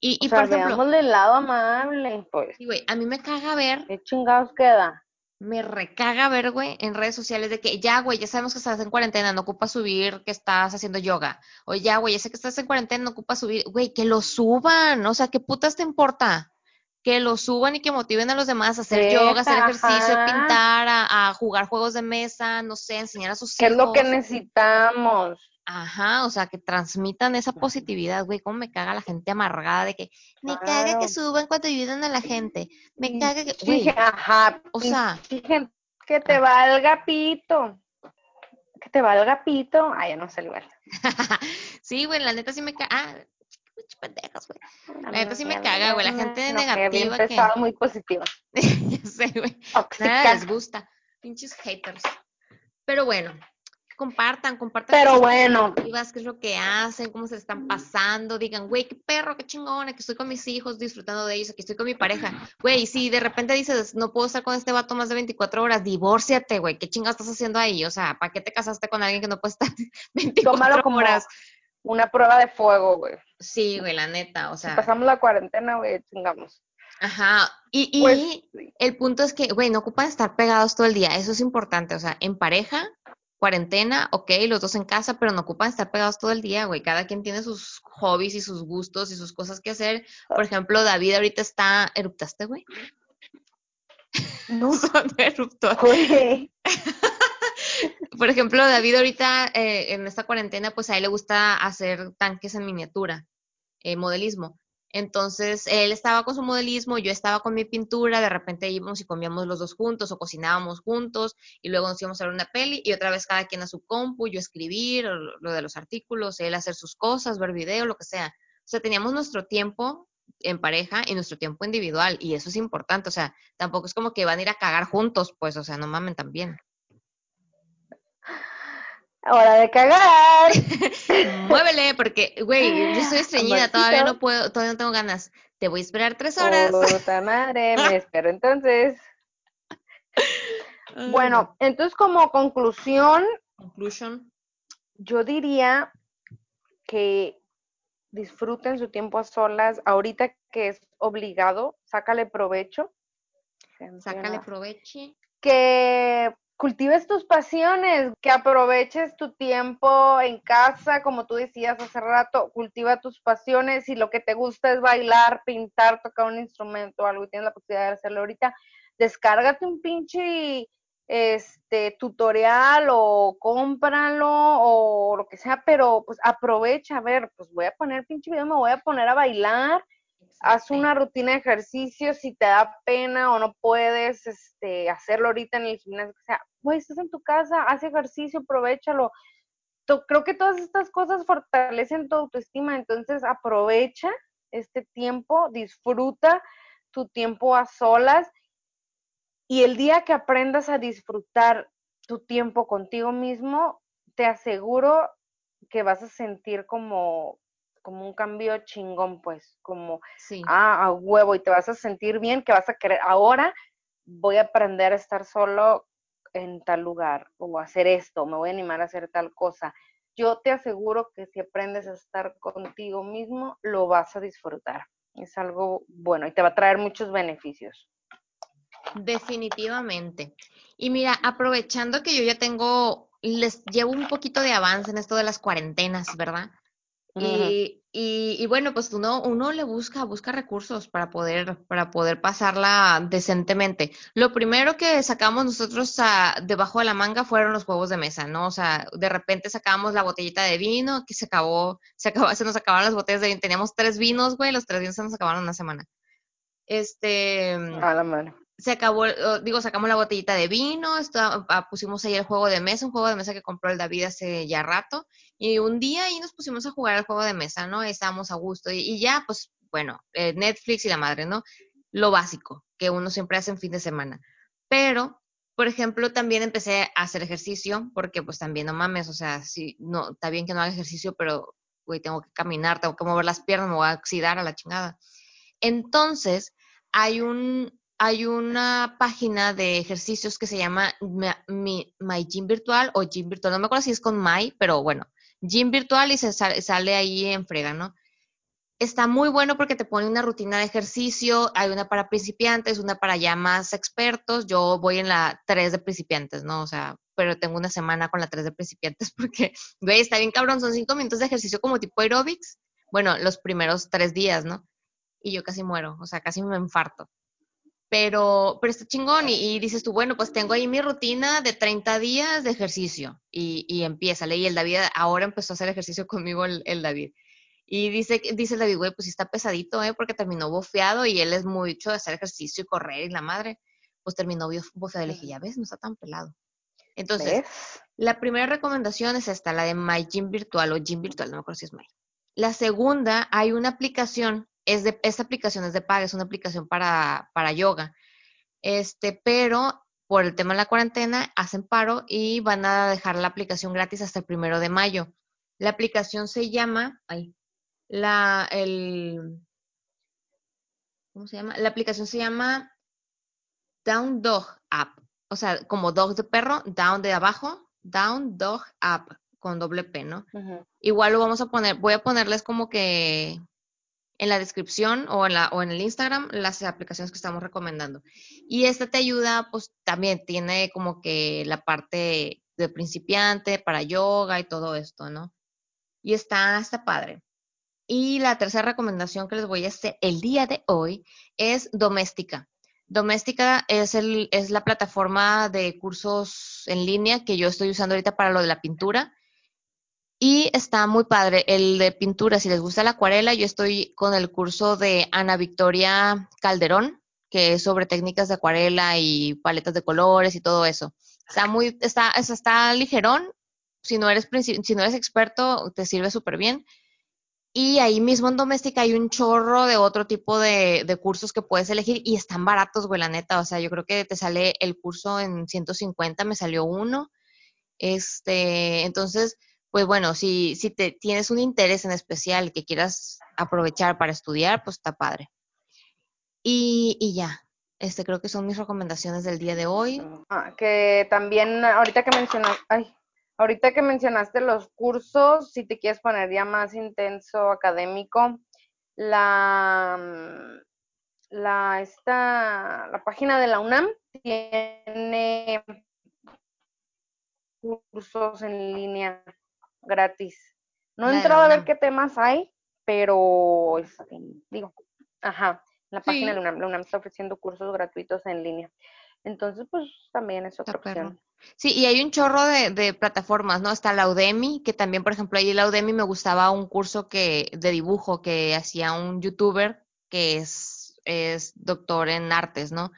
Y, O y sea, por ejemplo, el lado amable, pues. sí, güey, a mí me caga ver, ¿Qué chingados queda? me recaga ver, güey, en redes sociales de que ya, güey, ya sabemos que estás en cuarentena, no ocupas subir que estás haciendo yoga. O ya, güey, ya sé que estás en cuarentena, no ocupas subir. Güey, que lo suban. O sea, ¿qué putas te importa? Que lo suban y que motiven a los demás a hacer yoga, a hacer ejercicio, a pintar, a, a jugar juegos de mesa, no sé, enseñar a sus ¿Qué es lo que hijos. necesitamos? Ajá, o sea, que transmitan esa positividad, güey. Cómo me caga la gente amargada de que me caga que Claro. suban cuando ayudan a la gente. Me caga que, sí, güey, ajá, o sea, que te valga pito, que te valga pito. Ay, ya no sé igual. sí, güey, la neta sí me caga. Ah, pinche pendejas, güey. La neta sí me caga, güey. La gente bien negativa que, pesada, muy positiva. ya sé, güey, nada les gusta. Pinches haters. Pero bueno, compartan, compartan Pero bueno, qué es lo que hacen, cómo se están pasando, digan, güey, qué perro, qué chingón, aquí estoy con mis hijos disfrutando de ellos, aquí estoy con mi pareja. Güey, si de repente dices, no puedo estar con este vato más de 24 horas, divórciate, güey, ¿qué chingados estás haciendo ahí? O sea, ¿para qué te casaste con alguien que no puede estar 24 tómalo como horas? Una prueba de fuego, güey. Sí, güey, la neta, o Si sea, pasamos la cuarentena, güey, chingamos. ajá. Y, Pues, y el punto es que, güey, no ocupan estar pegados todo el día, eso es importante, o sea, en pareja, cuarentena, ok, los dos en casa, pero no ocupan estar pegados todo el día, güey, cada quien tiene sus hobbies y sus gustos y sus cosas que hacer. Por ejemplo, David ahorita está, ¿eruptaste, güey? no, Sonó eruptor. güey. Por ejemplo, David ahorita eh, en esta cuarentena, pues a él le gusta hacer tanques en miniatura, eh, modelismo. Entonces, él estaba con su modelismo, yo estaba con mi pintura, de repente íbamos y comíamos los dos juntos o cocinábamos juntos y luego nos íbamos a ver una peli y otra vez cada quien a su compu, yo escribir lo de los artículos, él hacer sus cosas, ver video, lo que sea. O sea, teníamos nuestro tiempo en pareja y nuestro tiempo individual y eso es importante, o sea, tampoco es como que van a ir a cagar juntos, pues, o sea, no mamen también. Hora de cagar. Muévele, porque, güey, yo estoy estreñida, todavía no puedo, todavía no tengo ganas. Te voy a esperar tres horas. Puta madre, me espero entonces. Bueno, entonces como conclusión, Conclusion. yo diría que disfruten su tiempo a solas. Ahorita que es obligado, sácale provecho. Sácale provecho. Que cultives tus pasiones, que aproveches tu tiempo en casa, como tú decías hace rato, cultiva tus pasiones. Si lo que te gusta es bailar, pintar, tocar un instrumento o algo y tienes la posibilidad de hacerlo ahorita, descárgate un pinche este tutorial o cómpralo o lo que sea, pero pues aprovecha, a ver, pues voy a poner pinche video, me voy a poner a bailar, haz una rutina de ejercicio, si te da pena o no puedes este, hacerlo ahorita en el gimnasio, o sea, güey, estás en tu casa, haz ejercicio, aprovechalo. Creo que todas estas cosas fortalecen tu autoestima, entonces aprovecha este tiempo, disfruta tu tiempo a solas y el día que aprendas a disfrutar tu tiempo contigo mismo, te aseguro que vas a sentir como, como un cambio chingón, pues, como, Sí. ah, a huevo, y te vas a sentir bien, que vas a querer, ahora voy a aprender a estar solo en tal lugar, o hacer esto, me voy a animar a hacer tal cosa. Yo te aseguro que si aprendes a estar contigo mismo, lo vas a disfrutar. Es algo bueno y te va a traer muchos beneficios. Definitivamente. Y mira, aprovechando que yo ya tengo, les llevo un poquito de avance en esto de las cuarentenas, ¿verdad? Y, y y bueno, pues uno, uno le busca, busca recursos para poder, para poder pasarla decentemente. Lo primero que sacamos nosotros debajo de la manga fueron los juegos de mesa, ¿no? O sea, de repente sacábamos la botellita de vino, que se acabó, se acabó, se nos acabaron las botellas de vino. Teníamos tres vinos, güey, los tres vinos se nos acabaron una semana. Este. A la mano se acabó, digo, sacamos la botellita de vino, ah, pusimos ahí el juego de mesa, un juego de mesa que compró el David hace ya rato, y un día ahí nos pusimos a jugar el juego de mesa, ¿no? estábamos a gusto, y, ya, pues, bueno, eh, Netflix y la madre, ¿no? Lo básico que uno siempre hace en fin de semana. Pero, por ejemplo, también empecé a hacer ejercicio, porque pues también no mames, o sea, sí, no, está bien que no haga ejercicio, pero, güey, tengo que caminar, tengo que mover las piernas, me voy a oxidar a la chingada. Entonces, hay un, hay una página de ejercicios que se llama My, Gym Virtual o Gym Virtual, no me acuerdo si es con My, pero bueno, Gym Virtual y se sale, ahí en frega, ¿no? Está muy bueno porque te pone una rutina de ejercicio, hay una para principiantes, una para ya más expertos, yo voy en la 3 de principiantes, ¿no? O sea, pero tengo una semana con la 3 de principiantes porque, güey, está bien cabrón, son 5 minutos de ejercicio como tipo aerobics, bueno, los primeros 3 días, ¿no? Y yo casi muero, o sea, casi me infarto pero, pero está chingón y, dices tú, bueno, pues tengo ahí mi rutina de 30 días de ejercicio y, y empieza, y el David ahora empezó a hacer ejercicio conmigo el, David. Y dice, dice el David, güey, pues sí está pesadito, ¿eh? Porque terminó bofeado y él es mucho de hacer ejercicio y correr y la madre, pues terminó bofeado. Le dije, ya ves, no está tan pelado. Entonces, la primera recomendación es esta, la de My Gym Virtual o Gym Virtual, no me acuerdo si es My. La segunda, hay una aplicación es de, esta aplicación es de paga, es una aplicación para, para yoga. Este, pero por el tema de la cuarentena hacen paro y van a dejar la aplicación gratis hasta el primero de mayo. La aplicación se llama, ay, la, el, ¿cómo se llama? La aplicación se llama Down Dog App. O sea, como dog de perro, down de abajo, Down Dog App con doble P, ¿no? Igual lo vamos a poner, voy a ponerles como que en la descripción o en, la, o en el Instagram las aplicaciones que estamos recomendando. Y esta te ayuda, pues también tiene como que la parte de principiante para yoga y todo esto, ¿no? Y está, está padre. Y la tercera recomendación que les voy a hacer el día de hoy es Doméstica. Doméstica es, es la plataforma de cursos en línea que yo estoy usando ahorita para lo de la pintura. Y está muy padre el de pintura. Si les gusta la acuarela, yo estoy con el curso de Ana Victoria Calderón, que es sobre técnicas de acuarela y paletas de colores y todo eso. Está muy, está, está ligerón. Si no eres, si no eres experto, te sirve súper bien. Y ahí mismo en Doméstica hay un chorro de otro tipo de, de, cursos que puedes elegir y están baratos, güey, la neta. O sea, yo creo que te sale el curso en 150, me salió uno. Este, entonces, pues bueno, si, si te tienes un interés en especial que quieras aprovechar para estudiar, pues está padre. Y, ya, este creo que son mis recomendaciones del día de hoy. Ah, que también ahorita que mencionaste, ay, ahorita que mencionaste los cursos, si te quieres poner ya más intenso académico, la la esta la página de la UNAM tiene cursos en línea gratis. No he entrado a ver qué temas hay, pero este, digo, ajá, la página de UNAM, la UNAM está ofreciendo cursos gratuitos en línea. Entonces, pues también es otra opción. Sí, y hay un chorro de, de, plataformas, ¿no? Está la Udemy, que también, por ejemplo, ahí en la Udemy me gustaba un curso que de dibujo que hacía un youtuber que es, es doctor en artes, ¿no?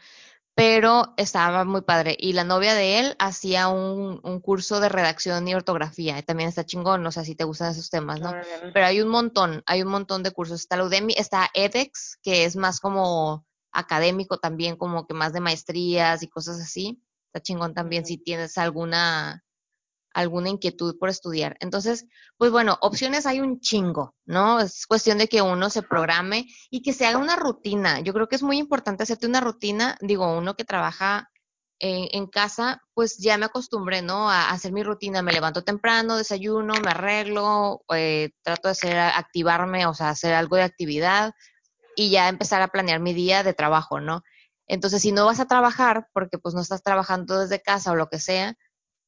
Pero estaba muy padre. Y la novia de él hacía un, curso de redacción y ortografía. también está chingón, no sé si te gustan esos temas, ¿no? Pero hay un montón, hay un montón de cursos. Está la Udemy, está edX, que es más como académico también, como que más de maestrías y cosas así. Está chingón también si tienes alguna alguna inquietud por estudiar. Entonces, pues bueno, opciones hay un chingo, ¿no? Es cuestión de que uno se programe y que se haga una rutina. Yo creo que es muy importante hacerte una rutina, digo, uno que trabaja en, casa, pues ya me acostumbré, ¿no? A, hacer mi rutina. Me levanto temprano, desayuno, me arreglo, eh, trato de hacer, activarme, o sea, hacer algo de actividad y ya empezar a planear mi día de trabajo, ¿no? Entonces, si no vas a trabajar, porque pues no estás trabajando desde casa o lo que sea,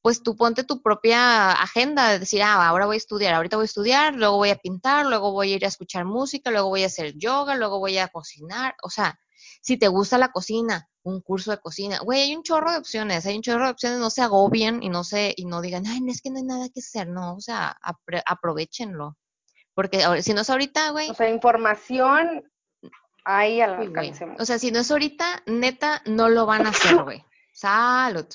pues tú ponte tu propia agenda de decir, ah, ahora voy a estudiar, ahorita voy a estudiar, luego voy a pintar, luego voy a ir a escuchar música, luego voy a hacer yoga, luego voy a cocinar, o sea, si te gusta la cocina, un curso de cocina, güey, hay un chorro de opciones, hay un chorro de opciones, no se agobien y no se, y no digan, ay, es que no hay nada que hacer, no, o sea, aprovechenlo. Porque si no es ahorita, güey. O sea, información hay al alcance. O sea, si no es ahorita, neta, no lo van a hacer, güey. Salud.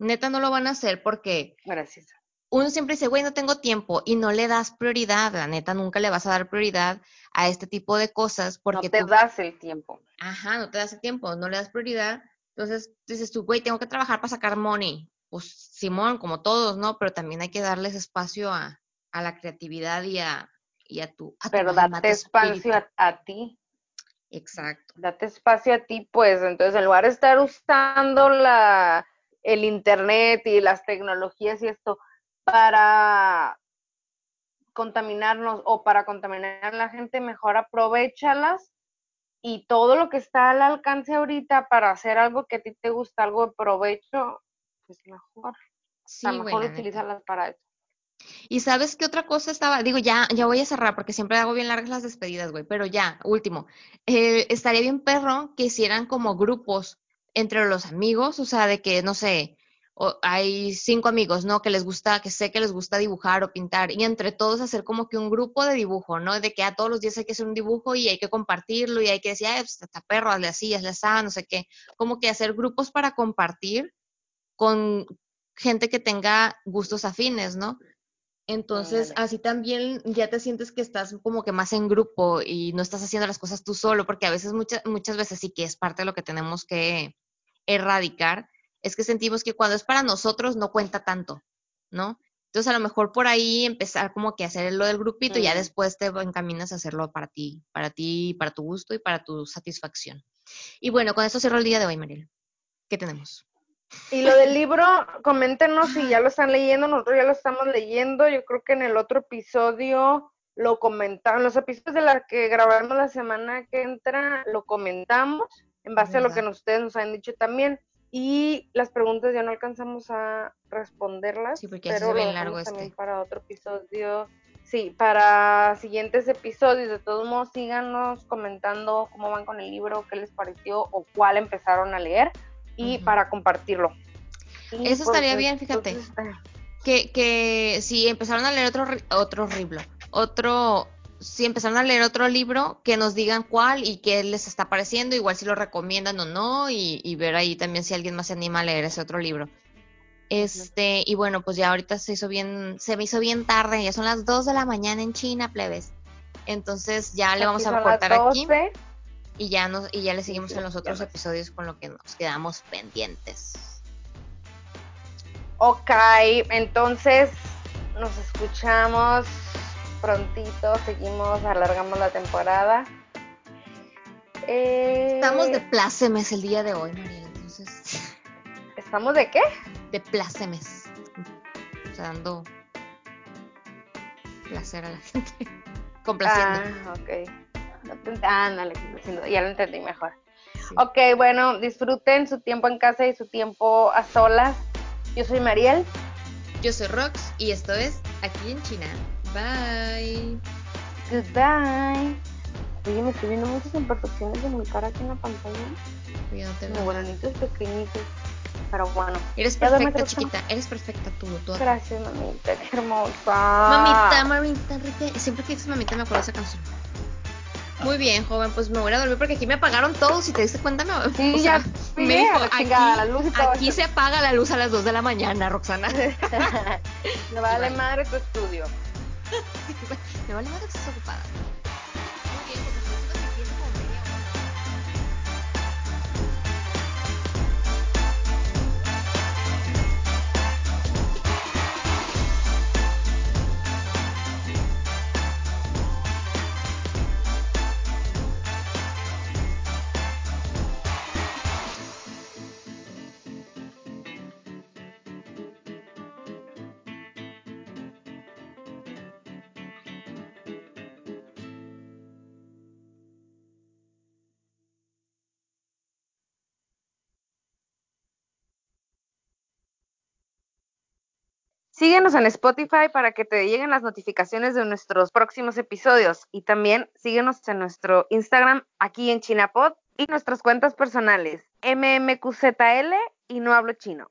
Neta, no lo van a hacer porque. Gracias. Uno siempre dice, güey, no tengo tiempo y no le das prioridad. La neta, nunca le vas a dar prioridad a este tipo de cosas porque. No te das el tiempo. Ajá, no te das el tiempo, no le das prioridad. Entonces dices tú, güey, tengo que trabajar para sacar money. Pues Simón, como todos, ¿no? Pero también hay que darles espacio a, a la creatividad y a, y a tu... Pero date espacio a, ti. Exacto. Date espacio a ti, pues. Entonces, en lugar de estar usando la, el internet y las tecnologías y esto para contaminarnos o para contaminar a la gente, mejor aprovechalas y todo lo que está al alcance ahorita para hacer algo que a ti te gusta, algo de provecho, pues mejor. Sí, a mejor utilízalas para eso. Y sabes qué otra cosa estaba, digo, ya, ya voy a cerrar porque siempre hago bien largas las despedidas, güey, pero ya, último, eh, estaría bien perro que hicieran como grupos entre los amigos, o sea, de que, no sé, hay cinco amigos, ¿no? Que les gusta, que sé que les gusta dibujar o pintar, y entre todos hacer como que un grupo de dibujo, ¿no? De que a todos los días hay que hacer un dibujo y hay que compartirlo y hay que decir, ay, pues está perro, hazle así, hazle así, no sé qué. Como que hacer grupos para compartir con gente que tenga gustos afines, ¿no? Entonces, así también ya te sientes que estás como que más en grupo y no estás haciendo las cosas tú solo, porque a veces, muchas, muchas veces sí que es parte de lo que tenemos que erradicar, es que sentimos que cuando es para nosotros no cuenta tanto, ¿no? Entonces, a lo mejor por ahí empezar como que a hacer lo del grupito y ya después te encaminas a hacerlo para ti, para ti, para tu gusto y para tu satisfacción. Y bueno, con eso cierro el día de hoy, Mariel. ¿Qué tenemos? Y lo del libro, coméntenos si ya lo están leyendo, nosotros ya lo estamos leyendo, yo creo que en el otro episodio lo comentamos, los episodios de la que grabamos la semana que entra, lo comentamos en base a lo que ustedes nos han dicho también. Y las preguntas ya no alcanzamos a responderlas, sí, porque pero lo largo este. también para otro episodio. Sí, para siguientes episodios, de todos modos, síganos comentando cómo van con el libro, qué les pareció o cuál empezaron a leer y para compartirlo. Eso estaría bien, fíjate. que, que si empezaron a leer otro, otro libro, otro, si empezaron a leer otro libro, que nos digan cuál y qué les está pareciendo, igual si lo recomiendan o no, y, ver ahí también si alguien más se anima a leer ese otro libro. Este, y bueno, pues ya ahorita se hizo bien, se me hizo bien tarde, ya son las 2 de la mañana en China, plebes. Entonces ya le vamos a cortar aquí y ya nos, y ya le seguimos en los otros episodios con lo que nos quedamos pendientes. Ok, entonces nos escuchamos prontito, seguimos, alargamos la temporada. Estamos de eh, plácemes el día de hoy, Mariela, entonces. ¿Estamos de qué? De plácemes. O sea, dando placer a la gente. Complaciendo. Ah, ok. Ándale, ya lo entendí mejor. Ok, bueno, disfruten su tiempo en casa y su tiempo a solas. Yo soy Mariel. Yo soy Rox y esto es Aquí en China. Bye. Goodbye. Oye, me estoy viendo muchas imperfecciones de mi cara aquí en la pantalla. Cuídate. Muy bonitos, pequeñitos. Pero bueno. Eres perfecta, chiquita. Eres perfecta tú. tú Gracias, mamita. Qué hermosa. Mamita, mamita, Enrique. Siempre que dices mamita me acuerdo de esa canción. Muy bien, joven, pues me voy a dormir porque aquí me apagaron todo, si te diste cuenta, me, sí, ya, me dijo, aquí, la luz aquí se apaga la luz a las 2 de la mañana, Roxana. me vale madre tu estudio. me vale madre que estés ocupada. Síguenos en Spotify para que te lleguen las notificaciones de nuestros próximos episodios y también síguenos en nuestro Instagram aquí en Chinapod y nuestras cuentas personales mmqzl y no hablo chino.